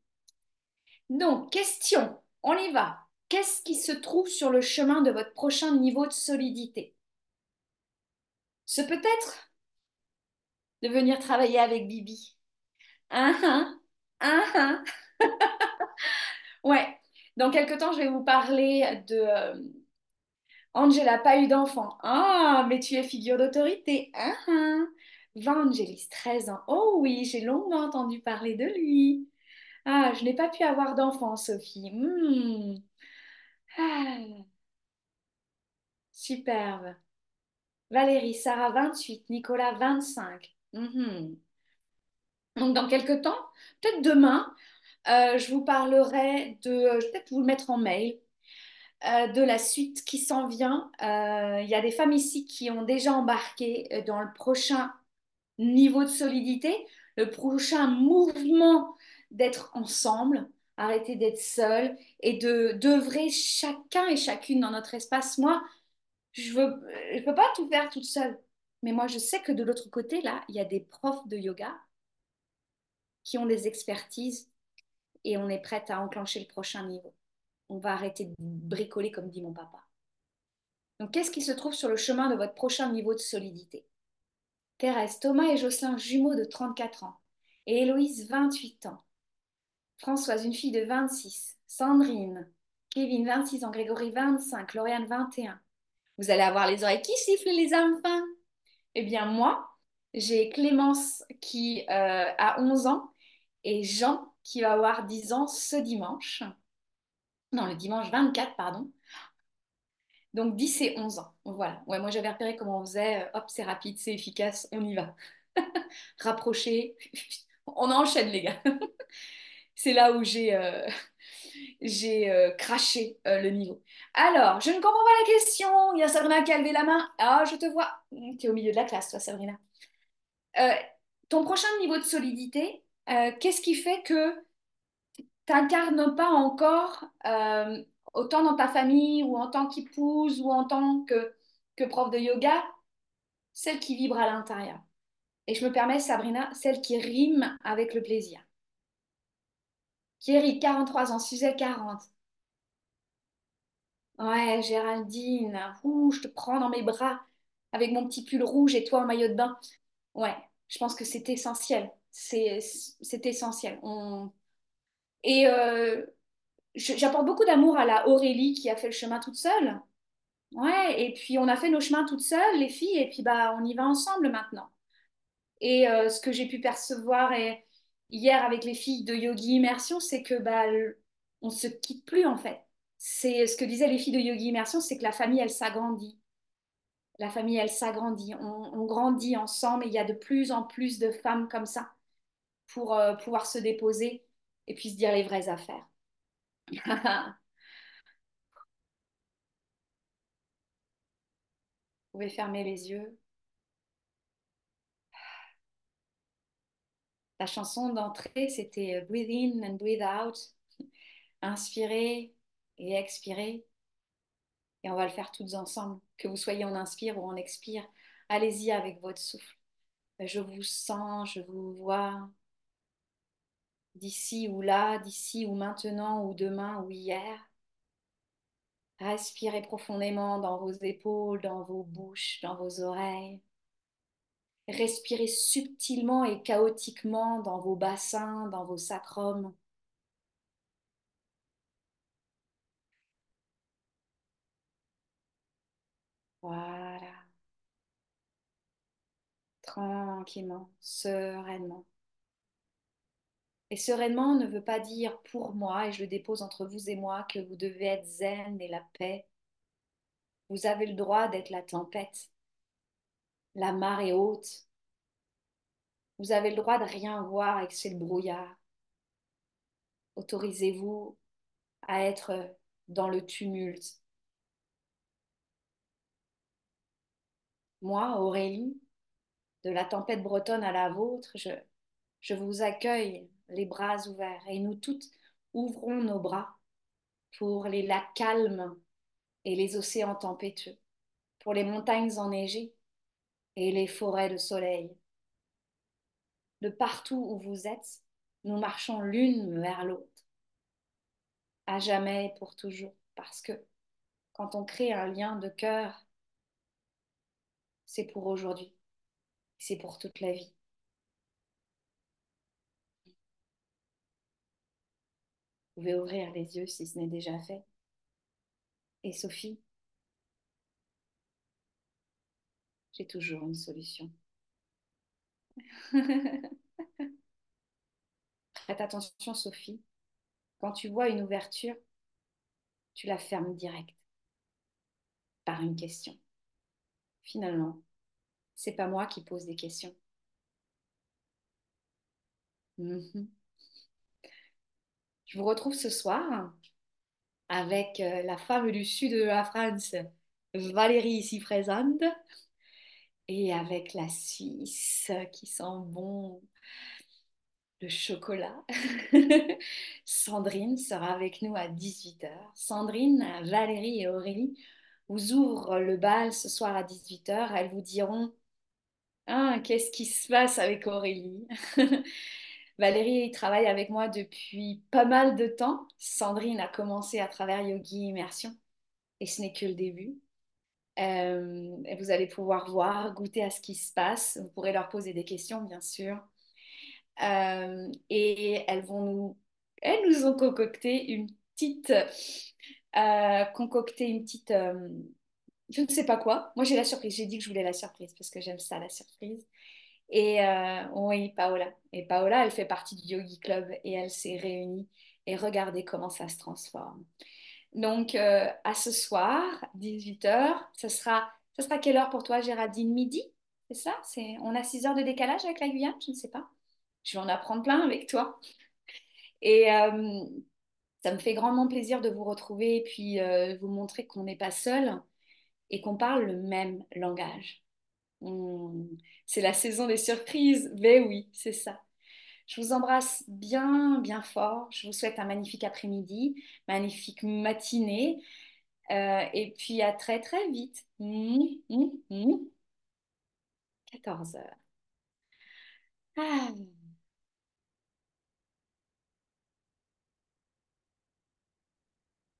Donc, question. On y va. Qu'est-ce qui se trouve sur le chemin de votre prochain niveau de solidité? Ce peut être de venir travailler avec Bibi. Hein, hein, hein, [laughs] ouais. Dans quelques temps, je vais vous parler de euh, Angela, pas eu d'enfant. Ah, mais tu es figure d'autorité. Hein, hein. Vangelis, 13 ans. Oh oui, j'ai longuement entendu parler de lui. Ah, je n'ai pas pu avoir d'enfant, Sophie. Hmm. Ah. Superbe. Valérie, Sarah, 28. Nicolas, 25. Mhm. Donc, dans quelques temps, peut-être demain, euh, je vous parlerai de, je vais peut-être vous le mettre en mail, euh, de la suite qui s'en vient. Euh, il y a des femmes ici qui ont déjà embarqué dans le prochain niveau de solidité, le prochain mouvement d'être ensemble, arrêter d'être seul et de d'œuvrer chacun et chacune dans notre espace. Moi, je veux, je peux pas tout faire toute seule. Mais moi, je sais que de l'autre côté, là, il y a des profs de yoga qui ont des expertises et on est prête à enclencher le prochain niveau. On va arrêter de bricoler, comme dit mon papa. Donc, qu'est-ce qui se trouve sur le chemin de votre prochain niveau de solidité? Thérèse, Thomas et Jocelyn, jumeaux de 34 ans, et Héloïse, 28 ans. Françoise, une fille de 26. Sandrine, Kevin, 26 ans. Grégory, 25. Lauriane, 21. Vous allez avoir les oreilles qui sifflent, les enfants. Eh bien, moi, j'ai Clémence qui euh, a 11 ans et Jean qui va avoir 10 ans ce dimanche. Non, le dimanche 24, pardon. Donc 10 et 11 ans. Voilà. Ouais, moi j'avais repéré comment on faisait. Euh, hop, c'est rapide, c'est efficace, on y va. [laughs] Rapprocher. [laughs] On enchaîne, les gars. [laughs] c'est là où j'ai euh, euh, craché le niveau. Alors, je ne comprends pas la question. Il y a Sabrina qui a levé la main. Ah, je te vois. Tu es au milieu de la classe, toi, Sabrina. ton prochain niveau de solidité, qu'est-ce qui fait que tu n'incarnes pas encore autant dans ta famille ou en tant qu'épouse ou en tant que, que prof de yoga, celle qui vibre à l'intérieur. Et je me permets, Sabrina, celle qui rime avec le plaisir. Thierry, 43 ans, Suzette, 40. Ouais, Géraldine, ouh, je te prends dans mes bras avec mon petit pull rouge et toi en maillot de bain. Ouais, je pense que c'est essentiel. C'est essentiel. On... Et euh, j'apporte beaucoup d'amour à la Aurélie qui a fait le chemin toute seule. Ouais, et puis on a fait nos chemins toutes seules, les filles, et puis bah on y va ensemble maintenant. Et euh, ce que j'ai pu percevoir hier avec les filles de Yogi Immersion, c'est que bah on se quitte plus en fait. C'est ce que disaient les filles de Yogi Immersion, c'est que la famille elle s'agrandit. La famille elle s'agrandit. On, grandit ensemble et il y a de plus en plus de femmes comme ça pour euh, pouvoir se déposer et puis se dire les vraies affaires. [laughs] Vous pouvez fermer les yeux. La chanson d'entrée, c'était Breathe in and breathe out. Inspirez et expirez. Et on va le faire toutes ensemble. Que vous soyez en inspire ou en expire, allez-y avec votre souffle. Je vous sens, je vous vois d'ici ou là, d'ici ou maintenant ou demain ou hier. Respirez profondément dans vos épaules, dans vos bouches, dans vos oreilles. Respirez subtilement et chaotiquement dans vos bassins, dans vos sacrums. Voilà. Tranquillement, sereinement. Et sereinement ne veut pas dire pour moi, et je le dépose entre vous et moi, que vous devez être zen et la paix. Vous avez le droit d'être la tempête, la marée haute. Vous avez le droit de rien voir que c'est le brouillard. Autorisez-vous à être dans le tumulte. Moi, Aurélie, de la tempête bretonne à la vôtre, je, je vous accueille les bras ouverts et nous toutes ouvrons nos bras pour les lacs calmes et les océans tempétueux, pour les montagnes enneigées et les forêts de soleil. De partout où vous êtes, nous marchons l'une vers l'autre, à jamais et pour toujours, parce que quand on crée un lien de cœur, c'est pour aujourd'hui, c'est pour toute la vie. Pouvez ouvrir les yeux si ce n'est déjà fait. Et Sophie, j'ai toujours une solution. [laughs] Faites attention, Sophie. Quand tu vois une ouverture, tu la fermes direct par une question. Finalement, c'est pas moi qui pose des questions. Mhm. Je vous retrouve ce soir avec euh, la femme du sud de la France, Valérie ici présente, et avec la Suisse qui sent bon le chocolat. [laughs] Sandrine sera avec nous à 18h. Sandrine, Valérie et Aurélie vous ouvrent le bal ce soir à 18h. Elles vous diront Ah, qu'est-ce qui se passe avec Aurélie? [laughs] Valérie travaille avec moi depuis pas mal de temps. Sandrine a commencé à travers Yogi Immersion et ce n'est que le début. Euh, vous allez pouvoir voir, goûter à ce qui se passe. Vous pourrez leur poser des questions, bien sûr. Euh, et elles vont nous, elles nous ont concocté une petite, euh, concocté une petite, je ne sais pas quoi. Moi, j'ai la surprise. J'ai dit que je voulais la surprise parce que j'aime ça, la surprise. Et euh, oui, Paola. Et Paola, elle fait partie du Yogi Club et elle s'est réunie. Et regardez comment ça se transforme. Donc, euh, à ce soir, 18h, ce sera, ce sera quelle heure pour toi, Géraldine? Midi? C'est ça? C'est, on a 6 heures de décalage avec la Guyane? Je ne sais pas. Je vais en apprendre plein avec toi. Et euh, ça me fait grandement plaisir de vous retrouver et puis vous montrer qu'on n'est pas seul et qu'on parle le même langage. C'est la saison des surprises. Mais oui, c'est ça. Je vous embrasse bien, bien fort. Je vous souhaite un magnifique après-midi, magnifique matinée. Euh, et puis à très, très vite. 14 heures. Ah.